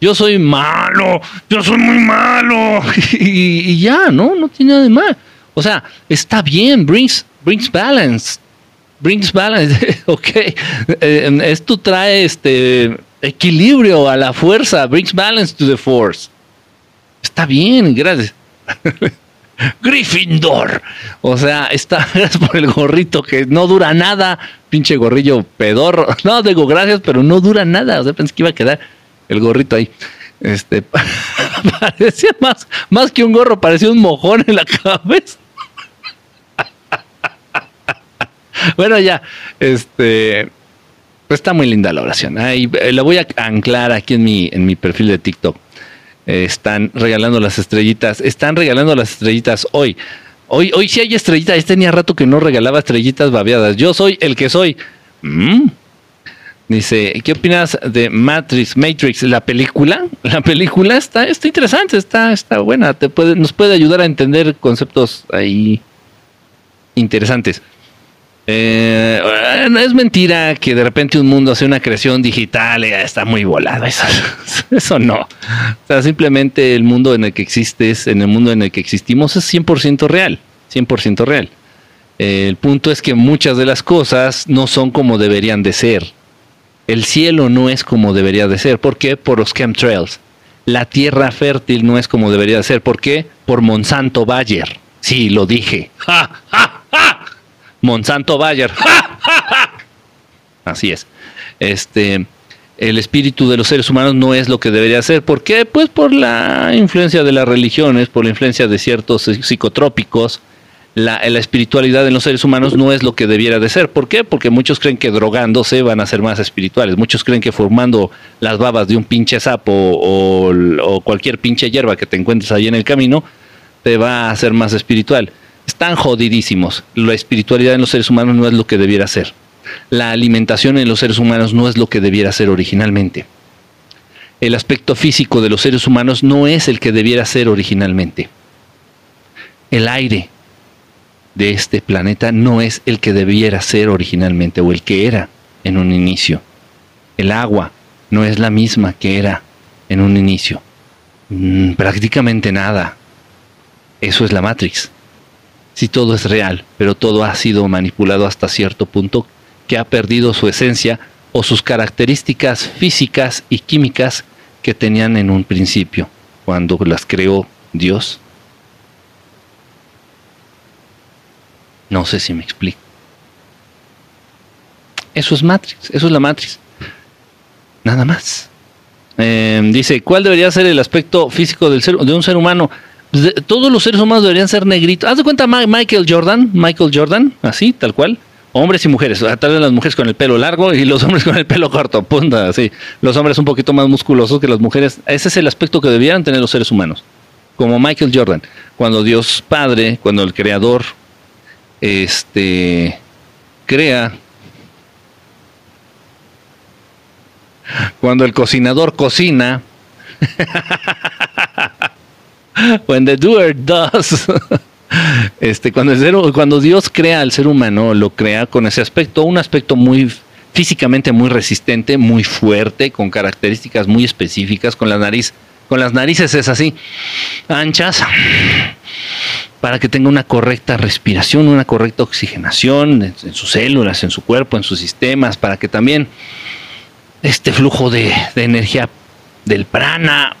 yo soy malo, yo soy muy malo y, y ya, no, no tiene nada de mal. O sea, está bien, brings, brings balance, brings balance, ok. Eh, esto trae este equilibrio a la fuerza, brings balance to the force. Está bien, gracias. Gryffindor. O sea, está por el gorrito que no dura nada. Pinche gorrillo pedorro. No, digo gracias, pero no dura nada. O sea, pensé que iba a quedar el gorrito ahí. Este parecía más, más que un gorro, parecía un mojón en la cabeza. bueno, ya, este, pues está muy linda la oración. Ahí la voy a anclar aquí en mi, en mi perfil de TikTok están regalando las estrellitas, están regalando las estrellitas hoy. Hoy, hoy sí hay estrellitas, tenía rato que no regalaba estrellitas babeadas. Yo soy el que soy. Mm. Dice, ¿qué opinas de Matrix, Matrix, la película? La película está, está interesante, está, está buena, te puede, nos puede ayudar a entender conceptos ahí interesantes. Eh, es mentira que de repente un mundo hace una creación digital y está muy volado. Eso, eso no. O sea, simplemente el mundo en el que existes, en el mundo en el que existimos, es 100% real. 100% real. Eh, el punto es que muchas de las cosas no son como deberían de ser. El cielo no es como debería de ser. ¿Por qué? Por los chemtrails. La tierra fértil no es como debería de ser. ¿Por qué? Por Monsanto Bayer. Sí, lo dije. ¡Ja, ja, ja! Monsanto Bayer. Así es. Este, el espíritu de los seres humanos no es lo que debería ser. ¿Por qué? Pues por la influencia de las religiones, por la influencia de ciertos psicotrópicos. La, espiritualidad en los seres humanos no es lo que debiera de ser. ¿Por qué? Porque muchos creen que drogándose van a ser más espirituales. Muchos creen que formando las babas de un pinche sapo o, o cualquier pinche hierba que te encuentres ahí en el camino te va a hacer más espiritual. Está están jodidísimos. La espiritualidad en los seres humanos no es lo que debiera ser. La alimentación en los seres humanos no es lo que debiera ser originalmente. El aspecto físico de los seres humanos no es el que debiera ser originalmente. El aire de este planeta no es el que debiera ser originalmente o el que era en un inicio. El agua no es la misma que era en un inicio. Mm, prácticamente nada. Eso es la Matrix. Si todo es real, pero todo ha sido manipulado hasta cierto punto que ha perdido su esencia o sus características físicas y químicas que tenían en un principio, cuando las creó Dios. No sé si me explico. Eso es Matrix, eso es la Matrix. Nada más. Em, dice, ¿cuál debería ser el aspecto físico del de un ser humano? Todos los seres humanos deberían ser negritos. Haz de cuenta Michael Jordan, Michael Jordan, así, tal cual. Hombres y mujeres, tal vez las mujeres con el pelo largo y los hombres con el pelo corto, punta, así. Los hombres un poquito más musculosos que las mujeres. Ese es el aspecto que debieran tener los seres humanos. Como Michael Jordan, cuando Dios Padre, cuando el Creador, este, crea Cuando el cocinador cocina. When the doer does. Este, cuando, el cuando Dios crea al ser humano, lo crea con ese aspecto, un aspecto muy físicamente muy resistente, muy fuerte, con características muy específicas, con la nariz, con las narices es así, anchas, para que tenga una correcta respiración, una correcta oxigenación en sus células, en su cuerpo, en sus sistemas, para que también este flujo de, energía del prana,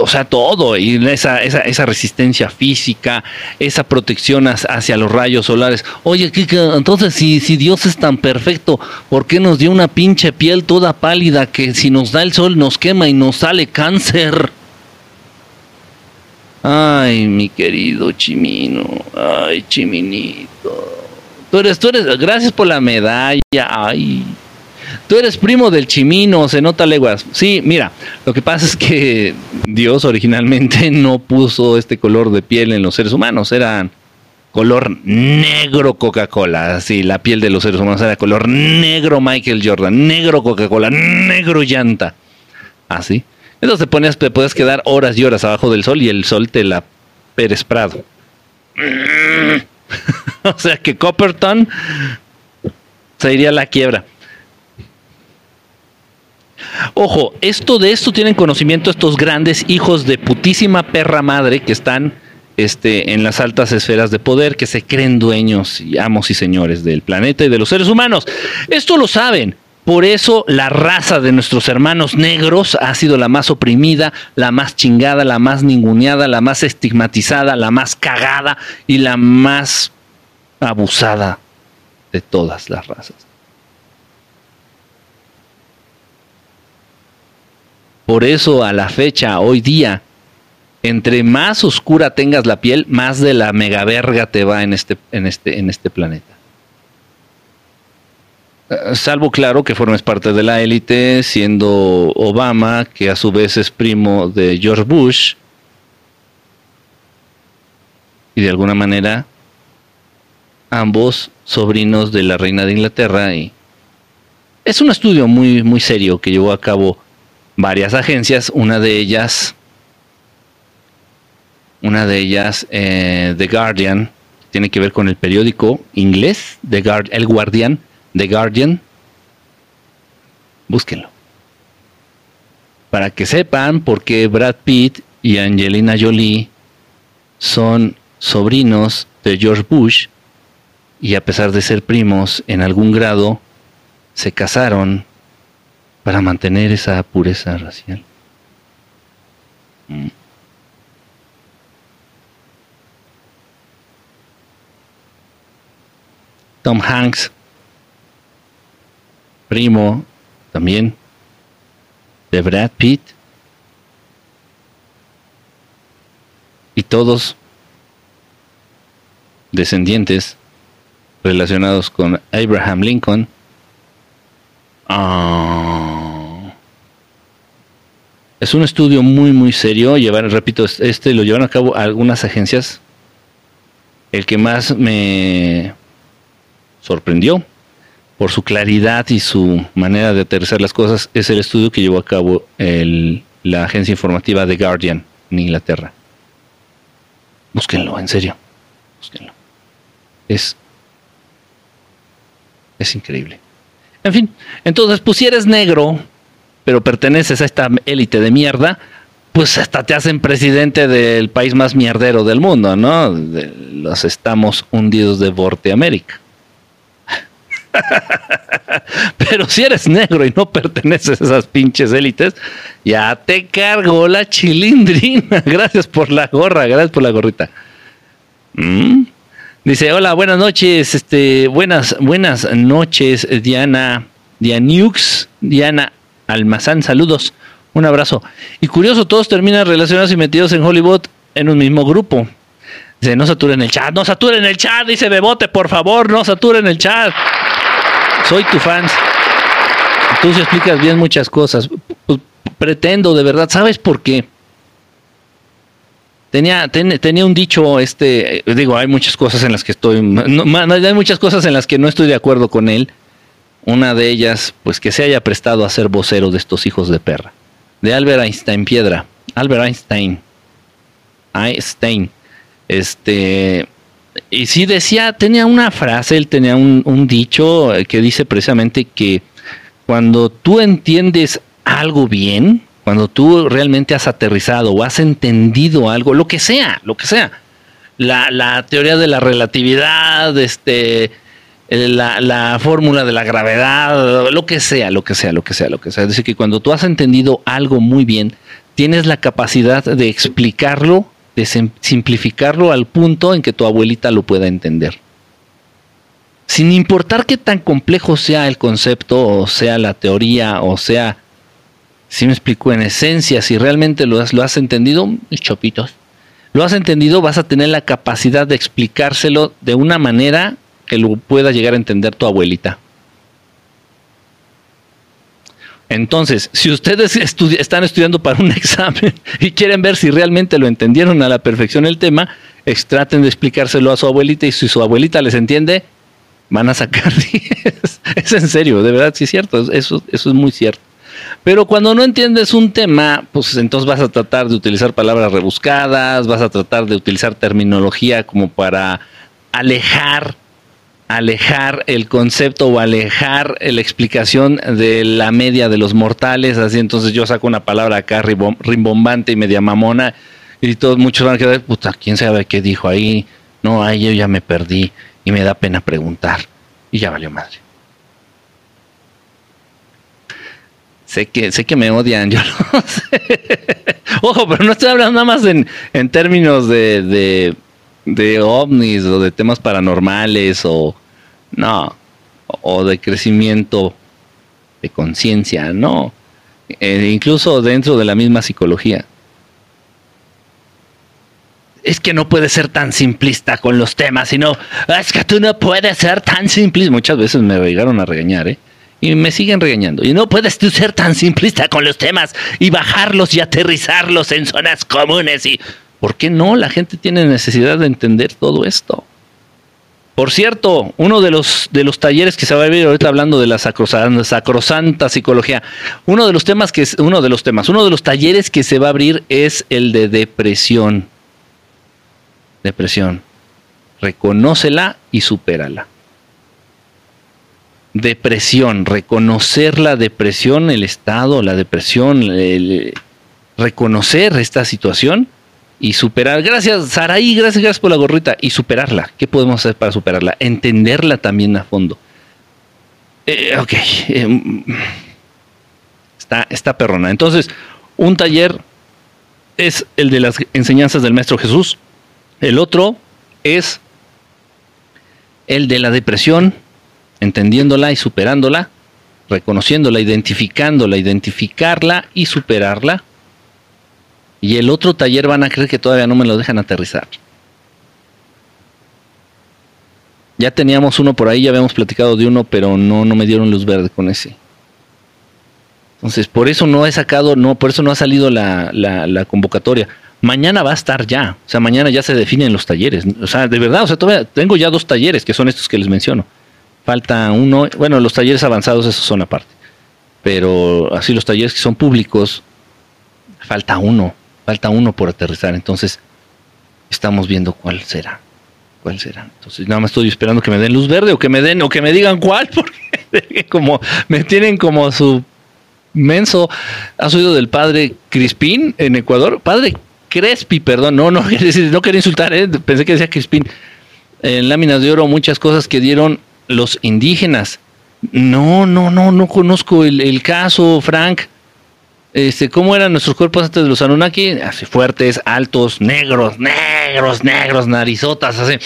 o sea, todo, y esa, esa, resistencia física, esa protección hacia los rayos solares. Oye, Kika, entonces si, si Dios es tan perfecto, ¿por qué nos dio una pinche piel toda pálida que si nos da el sol nos quema y nos sale cáncer? Ay, mi querido Chimino, ay, Chiminito. Tú eres, tú eres, gracias por la medalla, ay. Tú eres primo del chimino, se nota leguas. Sí, mira, lo que pasa es que Dios originalmente no puso este color de piel en los seres humanos, eran color negro Coca-Cola, así la piel de los seres humanos era color negro Michael Jordan, negro Coca-Cola, negro llanta, así. Entonces te ponías, te puedes quedar horas y horas abajo del sol y el sol te la Pérez Prado. o sea que Copperton se iría a la quiebra. Ojo, esto de esto tienen conocimiento estos grandes hijos de putísima perra madre que están este, en las altas esferas de poder, que se creen dueños y amos y señores del planeta y de los seres humanos. Esto lo saben. Por eso la raza de nuestros hermanos negros ha sido la más oprimida, la más chingada, la más ninguneada, la más estigmatizada, la más cagada y la más abusada de todas las razas. Por eso a la fecha, hoy día, entre más oscura tengas la piel, más de la mega verga te va en este, en este, en este planeta. Eh, salvo claro que formes parte de la élite, siendo Obama, que a su vez es primo de George Bush, y de alguna manera ambos sobrinos de la reina de Inglaterra. Y es un estudio muy, muy serio que llevó a cabo varias agencias, una de ellas, una de ellas, eh, The Guardian, tiene que ver con el periódico inglés, The Guard El Guardian, The Guardian. Búsquenlo. Para que sepan por qué Brad Pitt y Angelina Jolie son sobrinos de George Bush y a pesar de ser primos en algún grado, se casaron para mantener esa pureza racial. Mm. Tom Hanks, primo también de Brad Pitt, y todos descendientes relacionados con Abraham Lincoln. Ah. Es un estudio muy, muy serio. Llevar, repito, este lo llevan a cabo algunas agencias el que más me sorprendió por su claridad y su manera de aterrizar las cosas es el estudio que llevó a cabo la agencia informativa The Guardian en Inglaterra. Búsquenlo, en serio. Búsquenlo. Es, es increíble. En fin, entonces, pues si eres negro, pero perteneces a esta élite de mierda, pues hasta te hacen presidente del país más mierdero del mundo, ¿no? los estamos hundidos de Norteamérica. Pero si eres negro y no perteneces a esas pinches élites, ya te cargó la chilindrina. Gracias por la gorra, gracias por la gorrita. ¿Mm? Dice, hola, buenas noches, este, buenas, buenas noches, Diana, Dianiux, Diana Almazán, saludos, un abrazo. Y curioso, todos terminan relacionados y metidos en Hollywood en un mismo grupo. Dice, no saturen el chat, no saturen el chat, dice Bebote, por favor, no saturen el chat. Soy tu fan. Tú se explicas bien muchas cosas. Pretendo, de verdad. ¿Sabes por qué? Tenía, tenía un dicho, este, digo, hay muchas cosas en las que estoy, hay muchas cosas en las que no estoy de acuerdo con él. Una de ellas, pues que se haya prestado a ser vocero de estos hijos de perra. De Albert Einstein Piedra. Albert Einstein. Einstein. Este, y sí decía, tenía una frase, él tenía un, dicho que dice precisamente que cuando tú entiendes algo bien, cuando tú realmente has aterrizado o has entendido algo, lo que sea, lo que sea, la, teoría de la relatividad, este, la, la, fórmula de la gravedad, lo que sea, lo que sea, lo que sea, lo que sea. Es decir, que cuando tú has entendido algo muy bien, tienes la capacidad de explicarlo de simplificarlo al punto en que tu abuelita lo pueda entender. Sin importar qué tan complejo sea el concepto, o sea la teoría, o sea, si me explico en esencia, si realmente lo has, entendido, chopitos, lo has entendido, vas a tener la capacidad de explicárselo de una manera que lo pueda llegar a entender tu abuelita. Entonces, si ustedes están estudiando para un examen y quieren ver si realmente lo entendieron a la perfección el tema, traten de explicárselo a su abuelita y si su abuelita les entiende, van a sacar 10. es en serio, de verdad, sí es cierto, eso es muy cierto. Pero cuando no entiendes un tema, pues entonces vas a tratar de utilizar palabras rebuscadas, vas a tratar de utilizar terminología como para alejar alejar el concepto o alejar la explicación de la media de los mortales, así entonces yo saco una palabra acá rimbombante y media mamona y todos muchos van a quedar, puta, quién sabe qué dijo ahí, no, ahí yo ya me perdí y me da pena preguntar y ya valió madre. Sé que, sé que me odian, yo lo sé. Ojo, pero no estoy hablando nada más en, en términos de de ovnis o de temas paranormales o no, o de crecimiento de conciencia, no, eh, incluso dentro de la misma psicología. Es que no puedes ser tan simplista con los temas, sino es que tú no puedes ser tan simplista. Muchas veces me llegaron a regañar, ¿eh? Y me siguen regañando. Y no puedes ser tan simplista con los temas y bajarlos y aterrizarlos en zonas comunes y ¿Por qué no? La gente tiene necesidad de entender todo esto. Por cierto, uno de los, de los talleres que se va a ver ahorita hablando de la sacrosanta, sacrosanta psicología, uno de los temas que es, uno de los temas, uno de los talleres que se va a abrir es el de depresión. Depresión. Reconócela y supérala. Depresión, reconocer la depresión, el estado, la depresión, reconocer esta situación y superar. Gracias, Saraí, gracias, gracias por la gorrita. Y superarla. ¿Qué podemos hacer para superarla? Entenderla también a fondo. Eh, ok. Eh, está, está perrona. Entonces, un taller es el de las enseñanzas del Maestro Jesús. El otro es el de la depresión, entendiéndola y superándola, reconociéndola, identificándola, identificarla y superarla y el otro taller van a creer que todavía no me lo dejan aterrizar. Ya teníamos uno por ahí, ya habíamos platicado de uno, pero no, no me dieron luz verde con ese. Entonces, por eso no he sacado, no, por eso no ha salido la, la, convocatoria. mañana va a estar ya. O sea, mañana ya se definen los talleres. O sea, de verdad, o sea, todavía tengo ya dos talleres, que son estos que les menciono. Falta uno, bueno, los talleres avanzados, esos son aparte. Pero así los talleres que son públicos, falta uno, falta uno por aterrizar. Entonces, estamos viendo cuál será. ¿Cuál será? Entonces, nada más estoy esperando que me den luz verde o que me den o que me digan cuál, porque como me tienen como su menso. ¿Has oído del padre Crispín en Ecuador? Padre Crespi, perdón, no, no, no quería insultar, ¿eh? pensé que decía Crispín. En láminas de oro, muchas cosas que dieron los indígenas. No, no, no, no conozco el, caso, Frank. Este, ¿Cómo eran nuestros cuerpos antes de los Anunnaki? Así fuertes, altos, negros, negros, negros, narizotas, así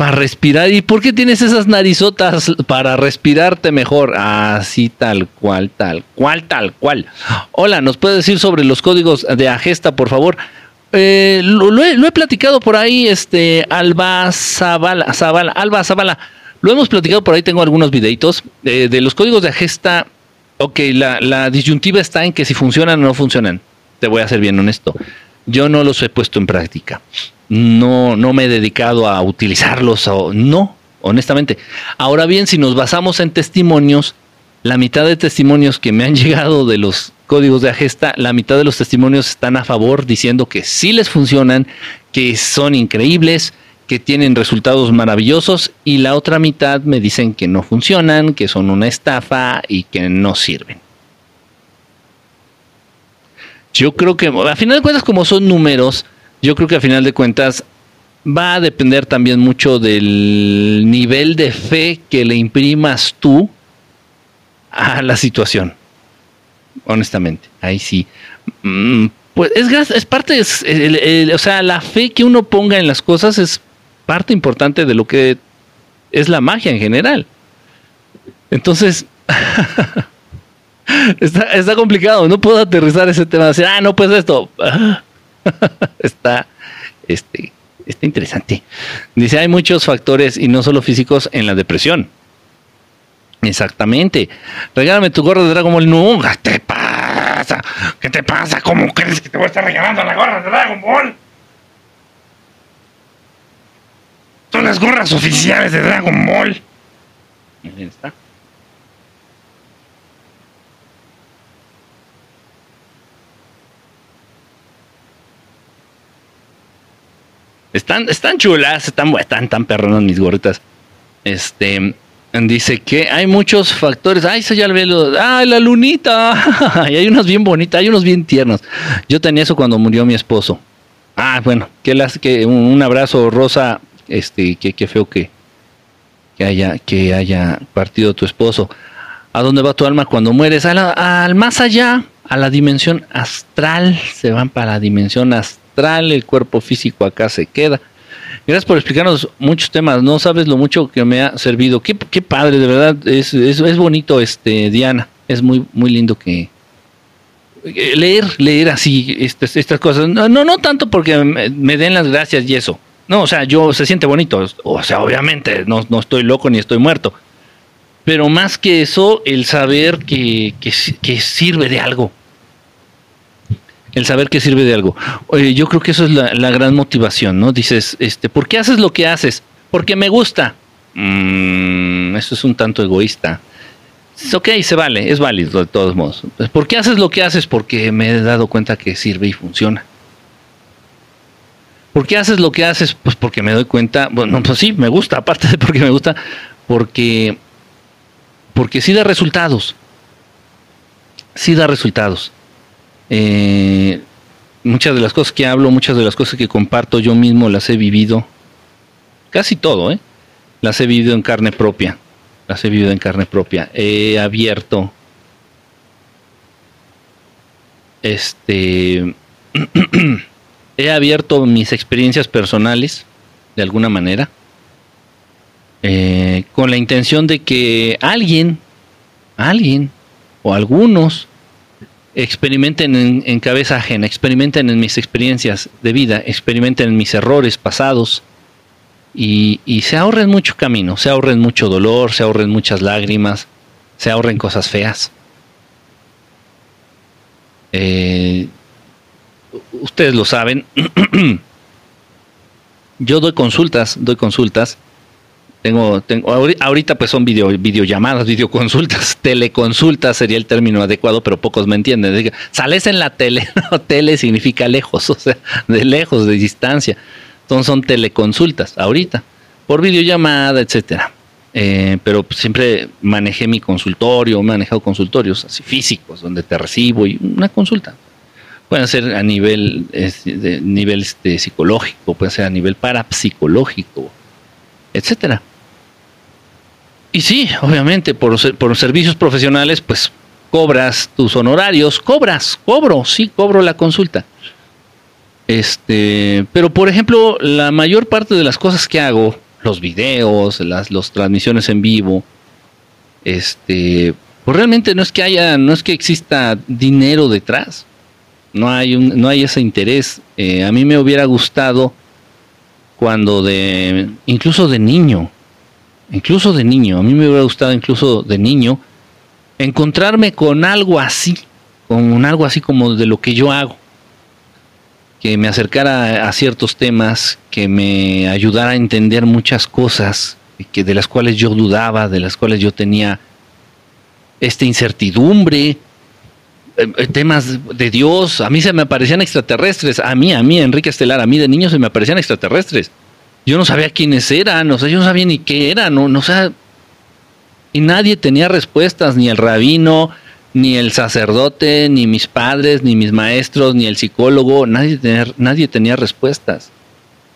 para respirar. ¿Y por qué tienes esas narizotas para respirarte mejor? Así tal cual, tal cual, tal cual. Hola, ¿nos puede decir sobre los códigos de Agesta, por favor? Eh, lo, he, platicado por ahí, este, Alba Zabala, Alba Zabala. Lo hemos platicado por ahí, tengo algunos videitos eh, de los códigos de Agesta. Ok, la, la disyuntiva está en que si funcionan o no funcionan. Te voy a ser bien honesto. Yo no los he puesto en práctica no, no me he dedicado a utilizarlos, o, no, honestamente. Ahora bien, si nos basamos en testimonios, la mitad de testimonios que me han llegado de los códigos de Agesta, la mitad de los testimonios están a favor diciendo que sí les funcionan, que son increíbles, que tienen resultados maravillosos y la otra mitad me dicen que no funcionan, que son una estafa y que no sirven. Yo creo que a final de cuentas como son números, yo creo que a final de cuentas va a depender también mucho del nivel de fe que le imprimas tú a la situación. Honestamente, ahí sí. Mm, pues es, es parte, o sea, la fe que uno ponga en las cosas es parte importante de lo que es la magia en general. Entonces, está, complicado, no puedo aterrizar ese tema, decir, ah, no, pues esto. está, este, está interesante. Dice, hay muchos factores y no solo físicos en la depresión. Exactamente. Regálame tu gorra de Dragon Ball. No, ¿qué te pasa? ¿Qué te pasa? ¿Cómo crees que te voy a estar regalando la gorra de Dragon Ball? Son las gorras oficiales de Dragon Ball. Ahí está. Están, están chulas, están, están perronas mis gorritas. Este, dice que hay muchos factores. Ay, eso ya lo vi. Ah, la lunita. y hay unos bien bonitas, hay unos bien tiernos. Yo tenía eso cuando murió mi esposo. Ah, bueno, que, las, que un, abrazo, Rosa. Este, que, que feo que, que, haya, que haya partido tu esposo. ¿A dónde va tu alma cuando mueres? al más allá, a la dimensión astral. Se van para la dimensión astral el cuerpo físico acá se queda. Gracias por explicarnos muchos temas, no sabes lo mucho que me ha servido. Qué, qué padre, de verdad, es, es, bonito, este Diana, es muy, muy lindo que, eh, leer, leer así estas, estas cosas. No, no, no tanto porque me, den las gracias y eso. No, o sea, yo se siente bonito. O sea, obviamente, no, no estoy loco ni estoy muerto. Pero más que eso, el saber que, que, que sirve de algo el saber que sirve de algo. yo creo que eso es la, gran motivación, ¿no? Dices, este, ¿por qué haces lo que haces? Porque me gusta. Mm, eso es un tanto egoísta. Ok, se vale, es válido de todos modos. ¿Por qué haces lo que haces? Porque me he dado cuenta que sirve y funciona. ¿Por qué haces lo que haces? Pues porque me doy cuenta, bueno, pues sí, me gusta, aparte de porque me gusta, porque, porque sí da resultados. Sí da resultados. Eh, muchas de las cosas que hablo, muchas de las cosas que comparto yo mismo las he vivido, casi todo, ¿eh? las he vivido en carne propia, las he vivido en carne propia. He abierto, este, he abierto mis experiencias personales, de alguna manera, eh, con la intención de que alguien, alguien o algunos experimenten en, cabeza ajena, experimenten en mis experiencias de vida, experimenten en mis errores pasados y, se ahorren mucho camino, se ahorren mucho dolor, se ahorren muchas lágrimas, se ahorren cosas feas. Eh, ustedes lo saben, yo doy consultas, doy consultas. Tengo, tengo, ahorita pues son video, videollamadas, videoconsultas, teleconsultas sería el término adecuado, pero pocos me entienden. Sales en la tele, tele significa lejos, o sea, de lejos, de distancia. Entonces son teleconsultas, ahorita, por videollamada, etcétera. Eh, pero siempre manejé mi consultorio, he manejado consultorios así físicos, donde te recibo y una consulta. Pueden ser a nivel, de, nivel este, psicológico, puede ser a nivel parapsicológico, etcétera. Y sí, obviamente, por, por servicios profesionales, pues cobras tus honorarios, cobras, cobro, sí, cobro la consulta. Este, pero por ejemplo, la mayor parte de las cosas que hago, los videos, las los transmisiones en vivo, este, pues realmente no es que haya, no es que exista dinero detrás, no hay un, no hay ese interés. Eh, a mí me hubiera gustado cuando de, incluso de niño, incluso de niño, a mí me hubiera gustado incluso de niño encontrarme con algo así, con algo así como de lo que yo hago que me acercara a ciertos temas, que me ayudara a entender muchas cosas que de las cuales yo dudaba, de las cuales yo tenía esta incertidumbre, temas de Dios, a mí se me aparecían extraterrestres, a mí, a mí, Enrique Estelar, a mí de niño se me aparecían extraterrestres. Yo no sabía quiénes eran, o sea, yo no sabía ni qué eran, no, no o sea, y nadie tenía respuestas, ni el rabino, ni el sacerdote, ni mis padres, ni mis maestros, ni el psicólogo, nadie tenía, nadie tenía respuestas.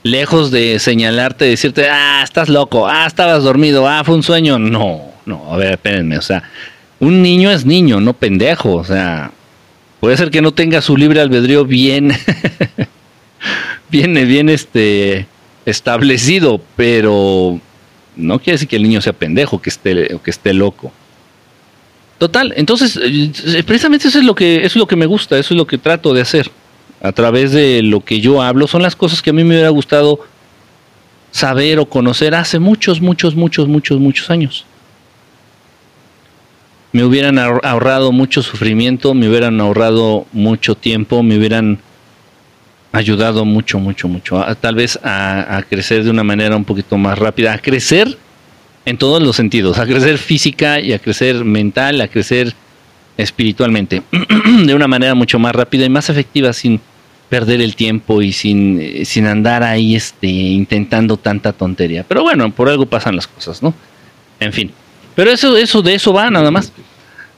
Lejos de señalarte, decirte, ah, estás loco, ah, estabas dormido, ah, fue un sueño. No, no, a ver, espérenme, o sea, un niño es niño, no pendejo, o sea, puede ser que no tenga su libre albedrío bien, bien, bien este, establecido, pero no quiere decir que el niño sea pendejo, que esté, que esté loco. Total, entonces, eh, precisamente eso es lo que, eso es lo que me gusta, eso es lo que trato de hacer. A través de lo que yo hablo, son las cosas que a mí me hubiera gustado saber o conocer hace muchos, muchos, muchos, muchos, muchos años. Me hubieran ahorrado mucho sufrimiento, me hubieran ahorrado mucho tiempo, me hubieran ayudado mucho, mucho, mucho. tal vez a, a crecer de una manera un poquito más rápida, a crecer en todos los sentidos, a crecer física y a crecer mental, a crecer espiritualmente, de una manera mucho más rápida y más efectiva sin perder el tiempo y sin, eh, sin andar ahí este, intentando tanta tontería. Pero bueno, por algo pasan las cosas, ¿no? En fin. Pero eso, eso de eso va nada más.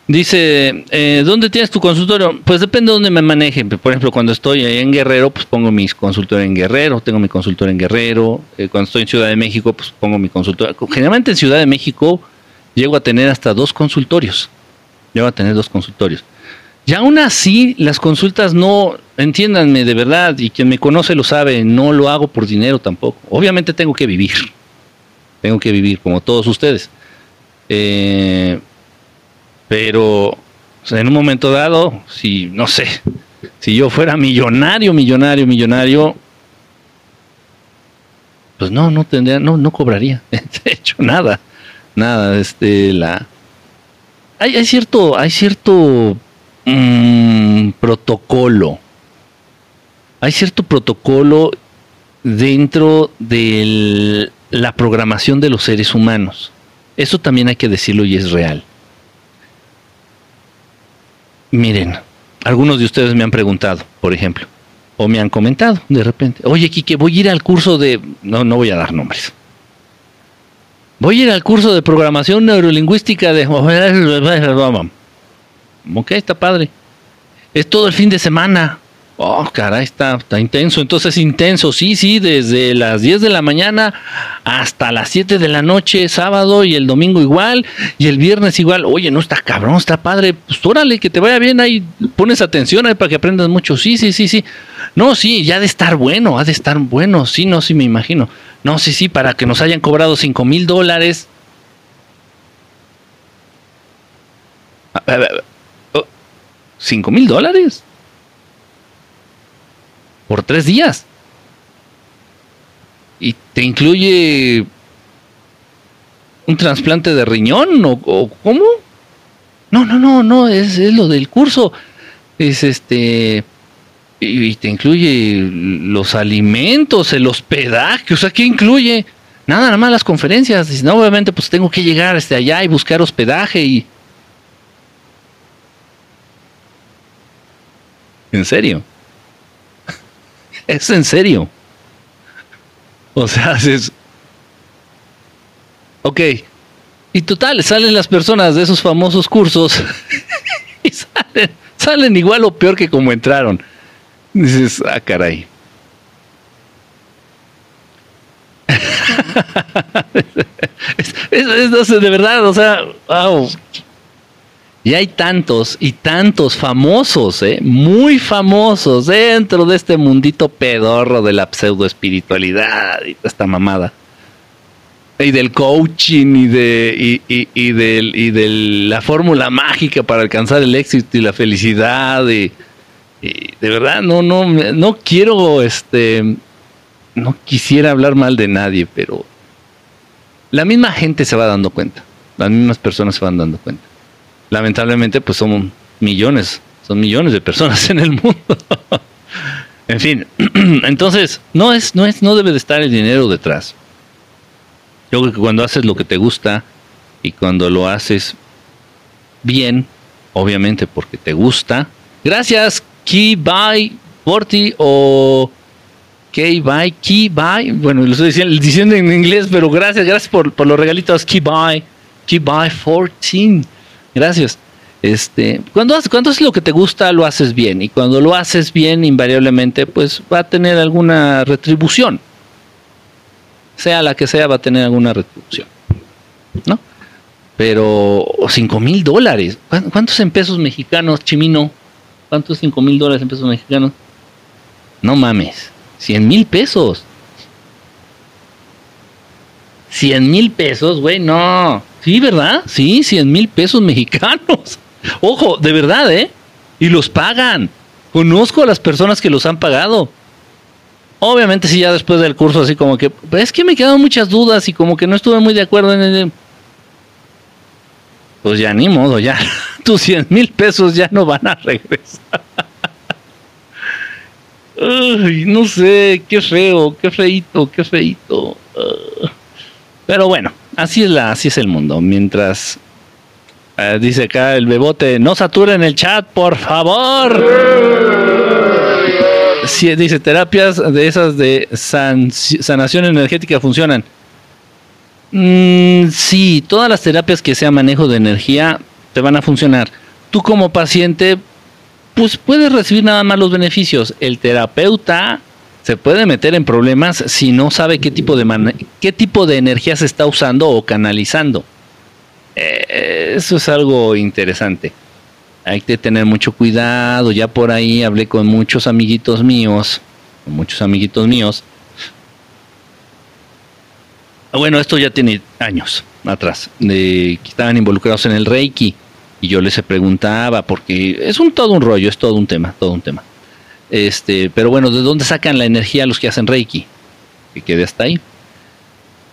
Dice, eh, ¿dónde tienes tu consultorio? Pues depende de dónde me maneje. Por ejemplo, cuando estoy en Guerrero, pues pongo mis consultorio en Guerrero, tengo mi consultorio en Guerrero. Eh, cuando estoy en Ciudad de México, pues pongo mi consultorio. Generalmente en Ciudad de México llego a tener hasta dos consultorios. Llego a tener dos consultorios. Y aún así, las consultas no, entiéndanme de verdad, y quien me conoce lo sabe, no lo hago por dinero tampoco. Obviamente tengo que vivir. Tengo que vivir, como todos ustedes. Eh, pero en un momento dado, si, no sé, si yo fuera millonario, millonario, millonario, pues no, no tendría, no, no cobraría. De hecho, nada, nada, este, la... Hay, hay cierto, hay cierto mm, protocolo, hay cierto protocolo dentro de la programación de los seres humanos. Eso también hay que decirlo y es real. Miren, algunos de ustedes me han preguntado, por ejemplo, o me han comentado de repente, oye, Quique, voy a ir al curso de... No, no voy a dar nombres. Voy a ir al curso de programación neurolingüística de... Ok, está padre. Es todo el fin de semana. Oh, caray, está, está intenso. Entonces, intenso, sí, sí, desde las 10 de la mañana hasta las 7 de la noche, sábado y el domingo igual, y el viernes igual. Oye, no está cabrón, está padre. Pues órale, que te vaya bien ahí, pones atención ahí para que aprendas mucho. Sí, sí, sí, sí. No, sí, ya de estar bueno, ha de estar bueno. Sí, no, sí, me imagino. No, sí, sí, para que nos hayan cobrado 5 mil dólares. ¿5 mil dólares? Por tres días. Y te incluye un trasplante de riñón o, cómo? No, no, no, no, es, lo del curso. Es este... y te incluye los alimentos, el hospedaje, o sea, ¿qué incluye? Nada, nada más las conferencias. No, obviamente, pues tengo que llegar hasta allá y buscar hospedaje y. ¿En serio? Es en serio. O sea, es. Ok. Y total, salen las personas de esos famosos cursos y salen, igual o peor que como entraron. Dices, ah, caray. es, de verdad, o sea, wow. Y hay tantos y tantos famosos, ¿eh? muy famosos dentro de este mundito pedorro de la pseudo espiritualidad y esta mamada. Y del coaching y de, y, y, del, y de la fórmula mágica para alcanzar el éxito y la felicidad. Y, de verdad, no, no, no quiero, este, no quisiera hablar mal de nadie, pero la misma gente se va dando cuenta. Las mismas personas se van dando cuenta. Lamentablemente, pues somos millones, son millones de personas en el mundo. en fin, entonces, no es, no es, no debe de estar el dinero detrás. Yo creo que cuando haces lo que te gusta y cuando lo haces bien, obviamente porque te gusta. Gracias, Key By Porti o Key By, Key By. Bueno, lo estoy diciendo, en inglés, pero gracias, gracias por, por los regalitos. Key By, Key By 14. Gracias. Este, cuando, cuando es lo que te gusta, lo haces bien. Y cuando lo haces bien, invariablemente, pues va a tener alguna retribución sea la que sea, va a tener alguna retribución. ¿No? Pero 5 mil dólares. ¿Cuántos en pesos mexicanos, Chimino? ¿Cuántos 5 mil dólares en pesos mexicanos? No mames. 100 mil pesos. 100 mil pesos, güey, no. Sí, ¿verdad? Sí, 100 mil pesos mexicanos. Ojo, de verdad, ¿eh? Y los pagan. Conozco a las personas que los han pagado. Obviamente sí, ya después del curso así como que, es que me quedaron muchas dudas y como que no estuve muy de acuerdo en el... Pues ya ni modo, ya tus 100 mil pesos ya no van a regresar. no sé, qué feo, qué feito, qué feito. pero bueno, así es la, así es el mundo. Mientras eh, dice acá el bebote, no saturen el chat, por favor dice, terapias de esas de sanación energética funcionan. Mm, sí, todas las terapias que sea manejo de energía te van a funcionar. Tú como paciente, pues puedes recibir nada más los beneficios. El terapeuta se puede meter en problemas si no sabe qué tipo de, qué tipo de energía se está usando o canalizando. Eh, eso es algo interesante hay que tener mucho cuidado. Ya por ahí hablé con muchos amiguitos míos, con muchos amiguitos míos. Bueno, esto ya tiene años atrás, de que estaban involucrados en el Reiki. Y yo les preguntaba, porque es un todo un rollo, es todo un tema, todo un tema. Este, pero bueno, ¿de dónde sacan la energía los que hacen Reiki? Que quede hasta ahí.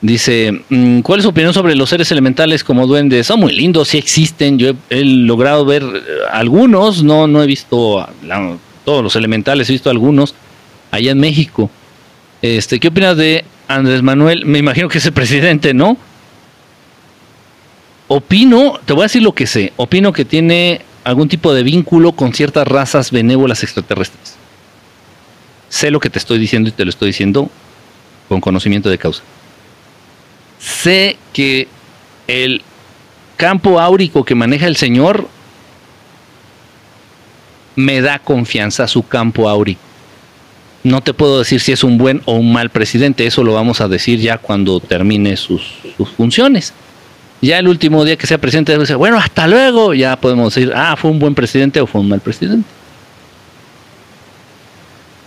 Dice, mm, ¿cuál es su opinión sobre los seres elementales como duendes? Son muy lindos, sí existen. Yo he, logrado ver eh, algunos, no, no he visto todos los elementales, he visto algunos allá en México. Este, ¿Qué opinas de Andrés Manuel? Me imagino que es el presidente, ¿no? Opino, te voy a decir lo que sé, opino que tiene algún tipo de vínculo con ciertas razas benévolas extraterrestres. Sé lo que te estoy diciendo y te lo estoy diciendo con conocimiento de causa sé que el campo áurico que maneja el Señor me da confianza su campo áurico. No te puedo decir si es un buen o un mal presidente, eso lo vamos a decir ya cuando termine sus, funciones. Ya el último día que sea presidente, bueno, hasta luego, ya podemos decir, ah, fue un buen presidente o fue un mal presidente.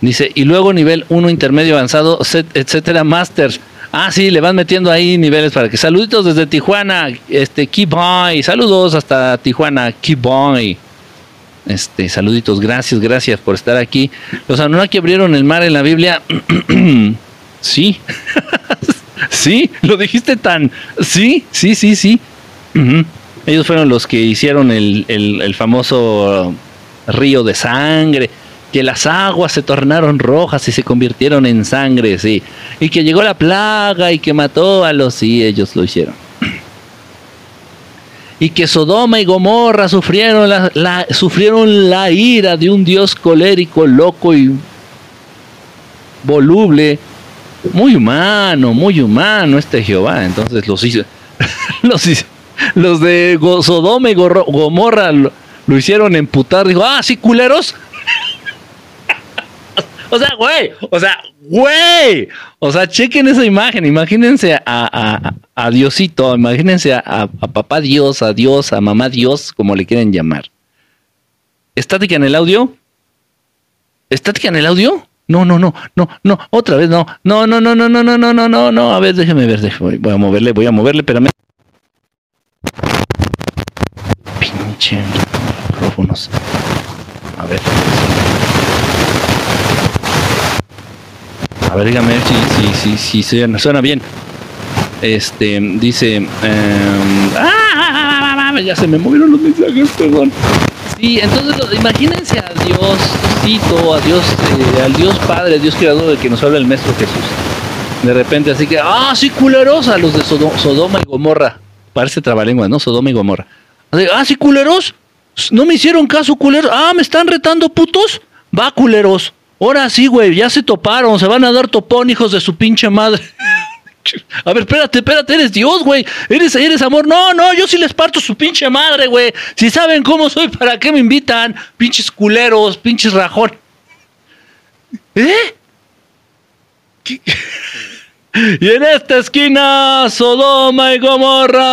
Dice, y luego nivel 1 intermedio avanzado, etcétera, masters. Ah, sí, le van metiendo ahí niveles para que. Saluditos desde Tijuana, este, keep on. Saludos hasta Tijuana, keep on. Este, saluditos, gracias, gracias por estar aquí. Los Anunnaki abrieron el mar en la Biblia. sí, sí, lo dijiste tan. Sí, sí, sí, sí. Ellos fueron los que hicieron el, el famoso río de sangre. Que las aguas se tornaron rojas y se convirtieron en sangre, sí, y que llegó la plaga y que mató a los, sí, ellos lo hicieron. Y que Sodoma y Gomorra sufrieron la, sufrieron la ira de un Dios colérico, loco y voluble, muy humano, muy humano este Jehová. Entonces los hizo, los, los de Sodoma y Gomorra lo, lo hicieron emputar. Dijo, ah, sí, culeros. O sea, güey, o sea, güey. O sea, chequen esa imagen, imagínense a, a, a Diosito, imagínense a, a, papá Dios, a Dios, a mamá Dios, como le quieren llamar. ¿Estática en el audio? ¿Estática en el audio? No, no, no, no, no, otra vez no. No, no, no, no, no, no, no, no, no, no. A ver, déjeme ver, déjeme, voy a moverle, voy a moverle, espérame. Pinche micrófonos. A ver. A ver, dígame si, si, si, si suena, bien. Este, dice. Eh, ¡ah! Ya se me movieron los mensajes, perdón. Sí, entonces imagínense a Diosito, a Dios, eh, al Dios Padre, Dios Creador del que nos habla el Maestro Jesús. De repente, así que, ah, sí, culeros, a los de Sodoma y Gomorra. Parece trabalengua, ¿no? Sodoma y Gomorra. ah, sí, culeros. No me hicieron caso, culeros. Ah, me están retando, putos. Va, culeros. Ahora sí, güey, ya se toparon, se van a dar topón, hijos de su pinche madre. A ver, espérate, espérate, eres Dios, güey. Eres, eres amor. No, no, yo sí les parto su pinche madre, güey. Si saben cómo soy, ¿para qué me invitan? Pinches culeros, pinches rajón. ¿Eh? Y en esta esquina, Sodoma y Gomorra.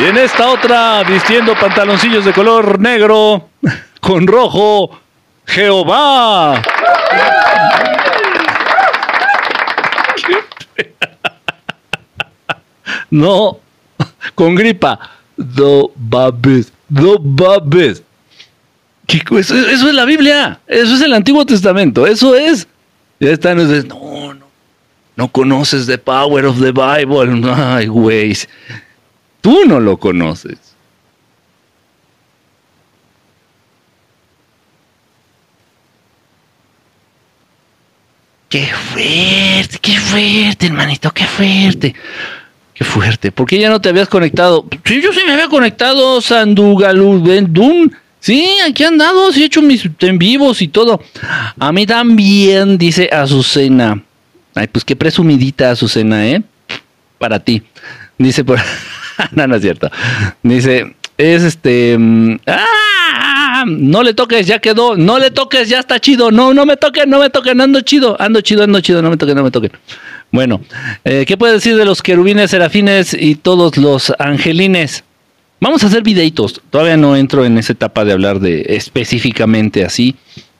Y en esta otra, vistiendo pantaloncillos de color negro con rojo, Jehová. No, con gripa. Do babes, do babes. Eso, eso es la Biblia, eso es el Antiguo Testamento, eso es. Ya están, no, no, no conoces the power of the Bible. Ay, güey, tú no lo conoces. Qué fuerte, qué fuerte, hermanito, qué fuerte. Qué fuerte. ¿Por qué ya no te habías conectado? Sí, yo sí me había conectado, Sandugaludendun. Sí, aquí han dado, sí he hecho mis en vivos y todo. A mí también, dice Azucena. Ay, pues qué presumidita Azucena, ¿eh? Para ti. Dice por... no, no es cierto. Dice, es este... Mm, No le toques, ya quedó. No le toques, ya está chido. No, no me toquen, no me toquen. Ando chido, ando chido, ando chido. No me toquen, no me toquen. Bueno, eh, ¿qué puede decir de los querubines, serafines y todos los angelines? Vamos a hacer videitos. Todavía no entro en esa etapa de hablar de específicamente así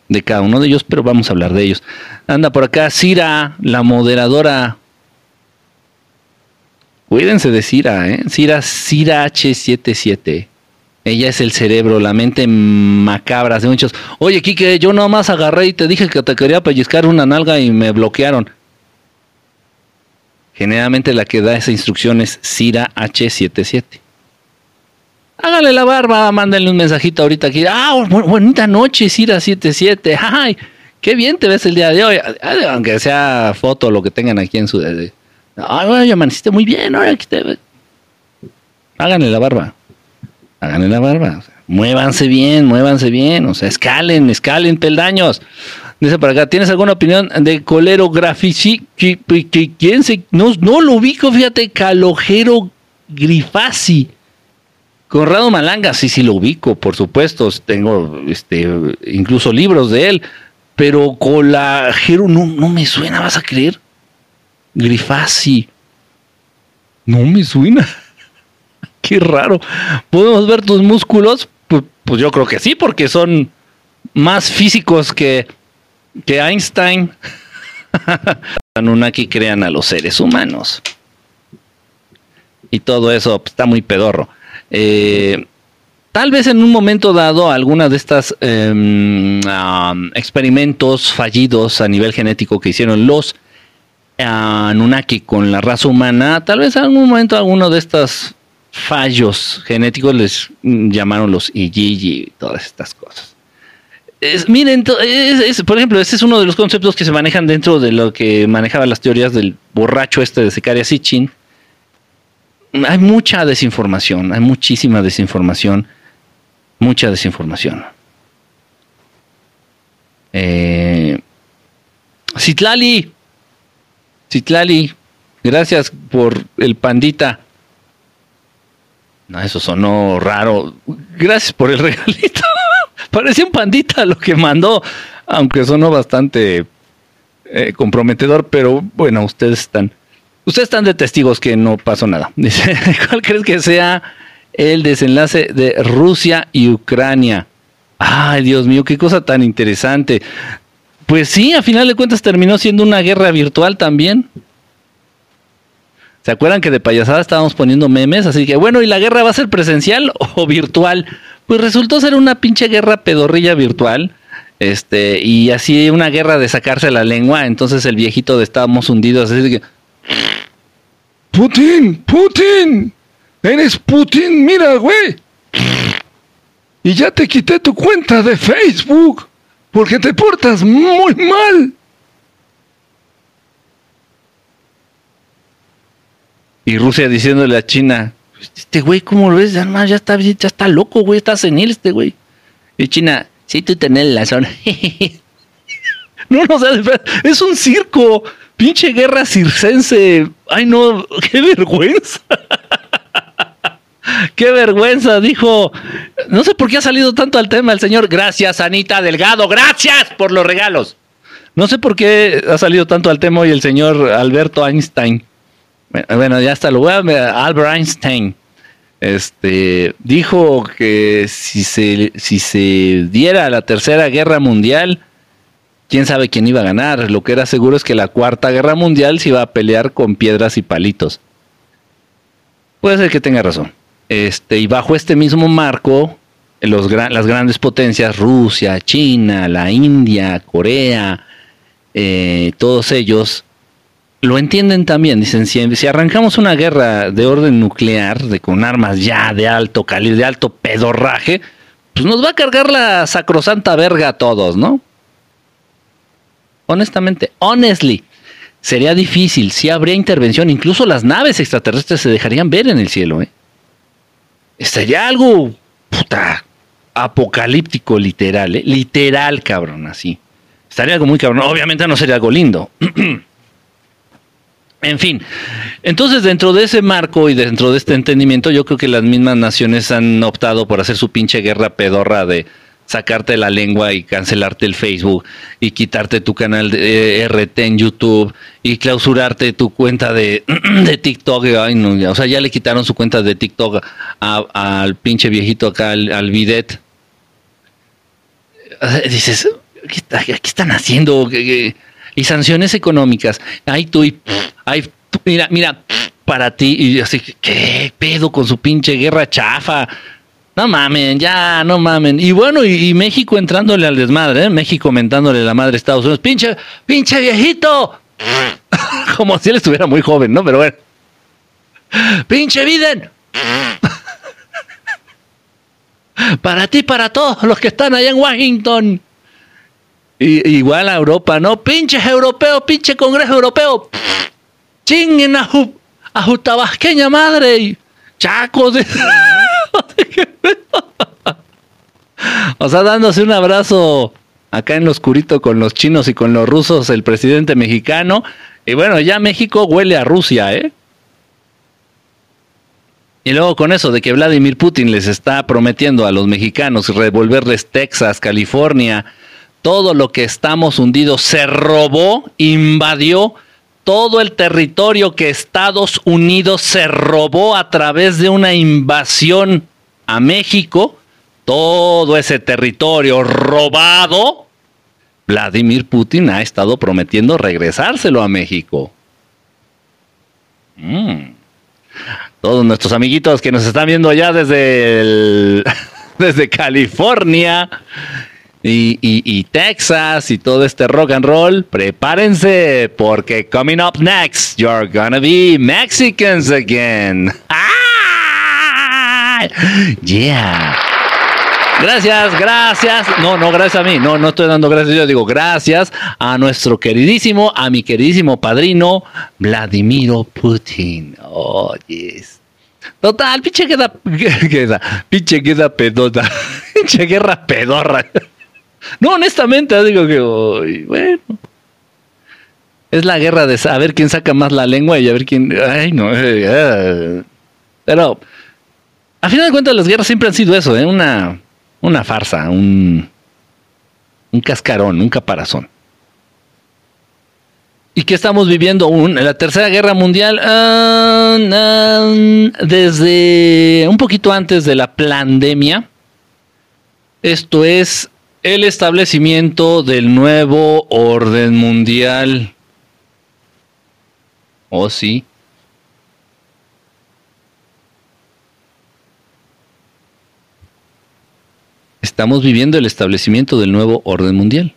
de cada uno de ellos, pero vamos a hablar de ellos. Anda por acá Cira, la moderadora. Cuídense de Cira, ¿eh? Cira, Cira H77. Ella es el cerebro, la mente macabra de muchos. Oye, Kike, yo nomás agarré y te dije que te quería pellizcar una nalga y me bloquearon. Generalmente la que da esa instrucción es Cira H77. Hágale la barba, mándenle un mensajito ahorita aquí. Ah, bonita noche, Cira77. Ay, qué bien te ves el día de hoy. Aunque sea foto, lo que tengan aquí en su... Ay, bueno, amaneciste muy bien. Ahora aquí te... Háganle la barba. Háganle la barba. muévanse bien, muévanse bien. O sea, escalen, escalen peldaños. Dice para acá, ¿tienes alguna opinión de Colero Grafici? ¿Quién se.? No, no lo ubico, fíjate, Calojero Grifasi. Conrado Malanga, sí, sí lo ubico, por supuesto. Tengo este, incluso libros de él. Pero Colajero no, no me suena, ¿vas a creer? Grifasi. No me suena. Qué raro. ¿Podemos ver tus músculos? Pues, pues yo creo que sí, porque son más físicos que que Einstein, Anunnaki crean a los seres humanos. Y todo eso pues, está muy pedorro. Eh, tal vez en un momento dado, alguna de estas em, experimentos fallidos a nivel genético que hicieron los Anunnaki con la raza humana, tal vez en algún momento alguno de estos fallos genéticos les llamaron los y todas estas cosas. miren, por ejemplo, este es uno de los conceptos que se manejan dentro de lo que manejaba las teorías del borracho este de Secaria Sitchin. Hay mucha desinformación, hay muchísima desinformación, mucha desinformación. Eh, Citlali, Citlali, gracias por el pandita. No, eso sonó raro. Gracias por el regalito. Parecía un pandita lo que mandó, aunque sonó bastante eh, comprometedor, pero bueno, ustedes están, ustedes están de testigos que no pasó nada. Dice, ¿cuál crees que sea el desenlace de Rusia y Ucrania? Ay, Dios mío, qué cosa tan interesante. Pues sí, a final de cuentas terminó siendo una guerra virtual también. ¿Se acuerdan que de payasada estábamos poniendo memes? Así que bueno, ¿y la guerra va a ser presencial o virtual? Pues resultó ser una pinche guerra pedorrilla virtual. Este, y así una guerra de sacarse la lengua. Entonces el viejito de estábamos hundidos. Así que. Putin, Putin, eres Putin, mira, güey. Y ya te quité tu cuenta de Facebook porque te portas muy mal. Y Rusia diciéndole a China, este güey, ¿cómo lo ves? Ya, ya, está, ya está loco, güey, está senil este güey. Y China, sí, tú tenés la zona. no, no, o es un circo. Pinche guerra circense. Ay, no, qué vergüenza. qué vergüenza, dijo. No sé por qué ha salido tanto al tema el señor. Gracias, Anita Delgado. Gracias por los regalos. No sé por qué ha salido tanto al tema hoy el señor Alberto Einstein. Bueno, ya está, lo Albert Einstein. Este dijo que si se, si se diera la tercera guerra mundial, quién sabe quién iba a ganar. Lo que era seguro es que la cuarta guerra mundial se iba a pelear con piedras y palitos. Puede ser que tenga razón. Este, y bajo este mismo marco, los, las grandes potencias, Rusia, China, la India, Corea, eh, todos ellos lo entienden también. Dicen, si, arrancamos una guerra de orden nuclear, de con armas ya de alto calibre, de alto pedorraje, pues nos va a cargar la sacrosanta verga a todos, ¿no? Honestamente, honestly, sería difícil, si habría intervención, incluso las naves extraterrestres se dejarían ver en el cielo, ¿eh? Sería algo, puta, apocalíptico literal, ¿eh? Literal, cabrón, así. Estaría algo muy cabrón. Obviamente no sería algo lindo. En fin, entonces dentro de ese marco y dentro de este entendimiento, yo creo que las mismas naciones han optado por hacer su pinche guerra pedorra de sacarte la lengua y cancelarte el Facebook y quitarte tu canal de eh, RT en YouTube y clausurarte tu cuenta de, de TikTok. o sea, ya le quitaron su cuenta de TikTok al pinche viejito acá, al, bidet. Dices, ¿qué, están haciendo? Y sanciones económicas. Ay, tú y Ay, mira, mira, para ti. Y así, ¿qué pedo con su pinche guerra chafa? No mamen, ya, no mamen. Y bueno, y, México entrándole al desmadre, ¿eh? México mentándole la madre a Estados Unidos. Pinche, pinche viejito. Como si él estuviera muy joven, ¿no? Pero bueno. Pinche Biden. para ti, para todos los que están allá en Washington. Y, igual a Europa, ¿no? Pinches europeos, pinche Congreso Europeo chinguen a, a su tabasqueña madre y chacos. o sea, dándose un abrazo acá en lo oscurito con los chinos y con los rusos, el presidente mexicano. Y bueno, ya México huele a Rusia, ¿eh? Y luego con eso de que Vladimir Putin les está prometiendo a los mexicanos revolverles Texas, California, todo lo que estamos hundidos, se robó, invadió todo el territorio que Estados Unidos se robó a través de una invasión a México, todo ese territorio robado, Vladimir Putin ha estado prometiendo regresárselo a México. Mm. Todos nuestros amiguitos que nos están viendo allá desde, desde California, y, Texas y todo este rock and roll, prepárense porque coming up next, you're gonna be Mexicans again. ¡Ah! Yeah. Gracias, gracias. No, no, gracias a mí. No, no estoy dando gracias. Yo digo gracias a nuestro queridísimo, a mi queridísimo padrino, Vladimiro Putin. Oh, yes. Total, pinche queda, queda, pinche queda pedota. Pinche guerra pedorra. No, honestamente, digo que, bueno. Es la guerra de saber quién saca más la lengua y a ver quién. Ay, no. Eh, eh. Pero, a final de cuentas, las guerras siempre han sido eso, ¿eh? Una, una farsa, un, un cascarón, un caparazón. ¿Y qué estamos viviendo? Un, la Tercera Guerra Mundial, ah, ah, desde un poquito antes de la pandemia. Esto es el establecimiento del nuevo orden mundial. Oh, sí. Estamos viviendo el establecimiento del nuevo orden mundial.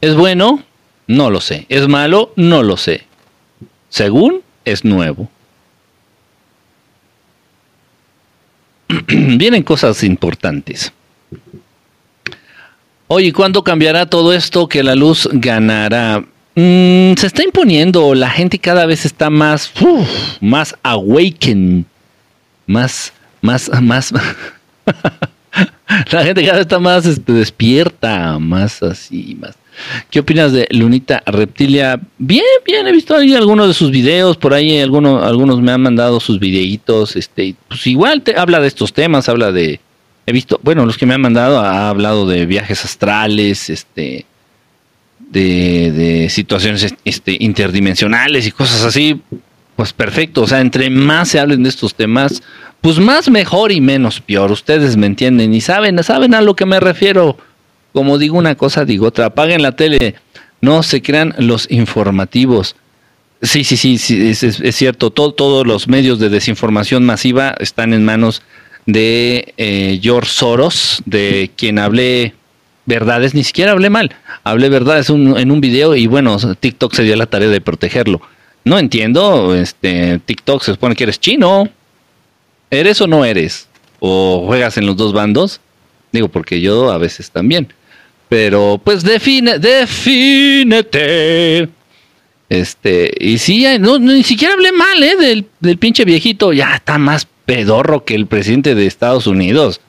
¿Es bueno? No lo sé. ¿Es malo? No lo sé. Según, es nuevo. Vienen cosas importantes. Oye, ¿cuándo cambiará todo esto que la luz ganará? Mm, se está imponiendo, la gente cada vez está más, más awakened, más más, más, la gente cada vez está más este, despierta, más así, más. ¿Qué opinas de Lunita Reptilia? Bien, bien, he visto ahí algunos de sus videos, por ahí algunos, algunos me han mandado sus videitos, este, pues igual te habla de estos temas, habla de, he visto, bueno, los que me han mandado ha hablado de viajes astrales, este, de, de situaciones este, interdimensionales y cosas así, pues perfecto, o sea, entre más se hablen de estos temas, pues más mejor y menos peor. Ustedes me entienden y saben, saben a lo que me refiero. Como digo una cosa, digo otra. Apaguen la tele. No se crean los informativos. Sí, sí, sí, sí es, cierto. todos los medios de desinformación masiva están en manos de eh, George Soros, de quien hablé verdades, ni siquiera hablé mal, hablé verdades en un video y bueno, TikTok se dio la tarea de protegerlo. No entiendo, este TikTok se supone que eres chino, ¿Eres o no eres? ¿O juegas en los dos bandos? Digo, porque yo a veces también. Pero pues define, defínete. Este, y sí, no, ni siquiera hablé mal, ¿eh? Del, del pinche viejito. Ya está más pedorro que el presidente de Estados Unidos.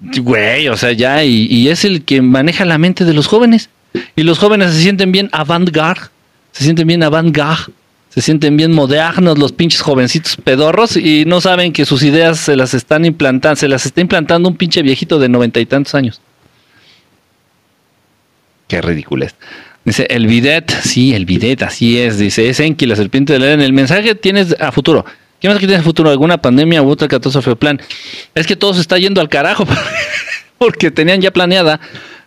Güey, o sea, ya, y, y es el que maneja la mente de los jóvenes. Y los jóvenes se sienten bien avant-garde. Se sienten bien avant-garde se sienten bien modernos los pinches jovencitos pedorros y no saben que sus ideas se las están implantando, se las está implantando un pinche viejito de noventa y tantos años. Qué ridículo es. Dice, el bidet, sí, el bidet, así es. Dice, es Enki, la serpiente de la En el mensaje tienes a futuro. ¿Qué más que tienes a futuro? ¿Alguna pandemia u otra catástrofe o plan? Es que todo se está yendo al carajo porque tenían ya planeada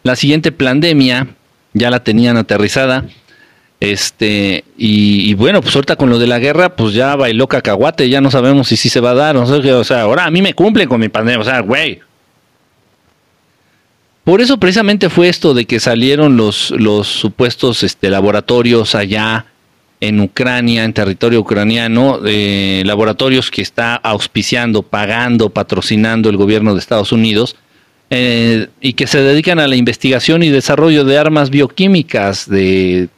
la siguiente pandemia, ya la tenían aterrizada este, y, bueno, pues ahorita con lo de la guerra, pues ya bailó cacahuate, ya no sabemos si sí se va a dar, no sé, o sea, ahora a mí me cumplen con mi pandemia, o sea, güey. Por eso precisamente fue esto de que salieron los, los supuestos este, laboratorios allá en Ucrania, en territorio ucraniano, eh, laboratorios que está auspiciando, pagando, patrocinando el gobierno de Estados Unidos, eh, y que se dedican a la investigación y desarrollo de armas bioquímicas, de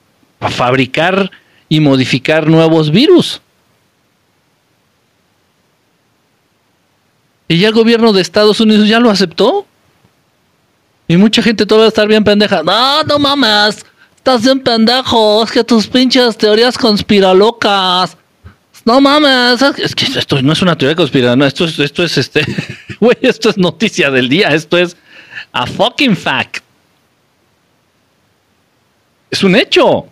fabricar y modificar nuevos virus. Y ya el gobierno de Estados Unidos ya lo aceptó. Y mucha gente todavía va a estar bien pendeja. No, no mames. Estás bien pendejo. Es que tus pinches teorías conspiralocas. No mames. Es que esto no es una teoría conspiranoica. No, esto es, esto es este. Güey, esto es noticia del día. Esto es a fucking fact. Es un hecho.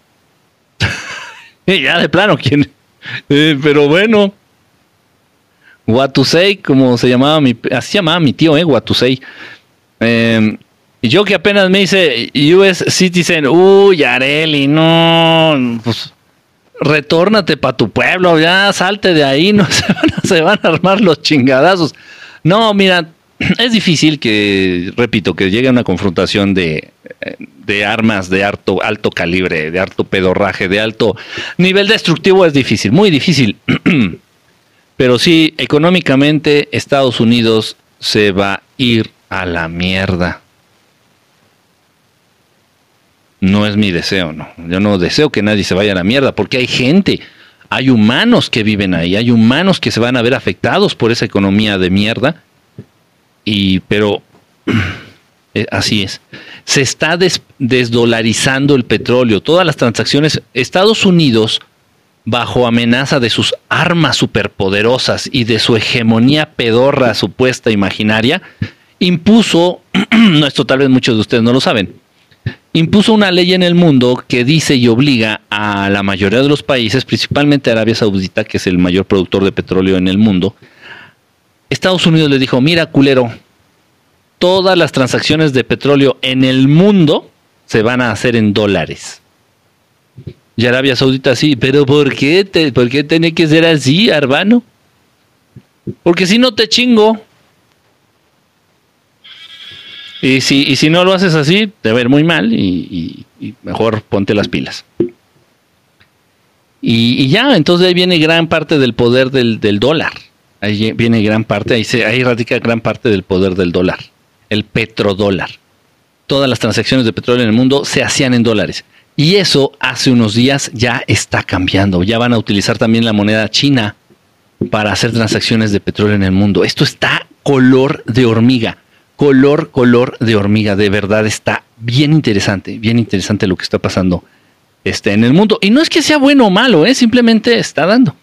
ya de plano, ¿quién? Eh, pero bueno. Watusei, como se llamaba mi, así llamaba mi tío, eh, Watusei. Y yo que apenas me hice US Citizen, uy, Areli, no, pues retórnate para tu pueblo, ya salte de ahí, no se van, a, se van a armar los chingadazos. No, mira, es difícil que, repito, que llegue a una confrontación de, de armas de alto, alto calibre, de alto pedorraje, de alto nivel destructivo, es difícil, muy difícil. Pero sí, económicamente Estados Unidos se va a ir a la mierda. No es mi deseo, no. Yo no deseo que nadie se vaya a la mierda, porque hay gente, hay humanos que viven ahí, hay humanos que se van a ver afectados por esa economía de mierda. Y, pero eh, así es. Se está desdolarizando el petróleo. Todas las transacciones, Estados Unidos bajo amenaza de sus armas superpoderosas y de su hegemonía pedorra supuesta imaginaria, impuso, esto tal vez muchos de ustedes no lo saben, impuso una ley en el mundo que dice y obliga a la mayoría de los países, principalmente Arabia Saudita, que es el mayor productor de petróleo en el mundo, Estados Unidos le dijo, mira culero, todas las transacciones de petróleo en el mundo se van a hacer en dólares. Y Arabia Saudita sí, pero ¿por qué, te, ¿por qué tiene que ser así, Arbano? Porque si no te chingo. Y si, y si no lo haces así, te va a muy mal y, mejor ponte las pilas. Y, ya, entonces ahí viene gran parte del poder del, dólar. Ahí viene gran parte, ahí, se, ahí radica gran parte del poder del dólar, el petrodólar. Todas las transacciones de petróleo en el mundo se hacían en dólares. Y eso hace unos días ya está cambiando. Ya van a utilizar también la moneda china para hacer transacciones de petróleo en el mundo. Esto está color de hormiga. Color, color de hormiga. De verdad está bien interesante, bien interesante lo que está pasando este, en el mundo. Y no es que sea bueno o malo, ¿eh? simplemente está dando.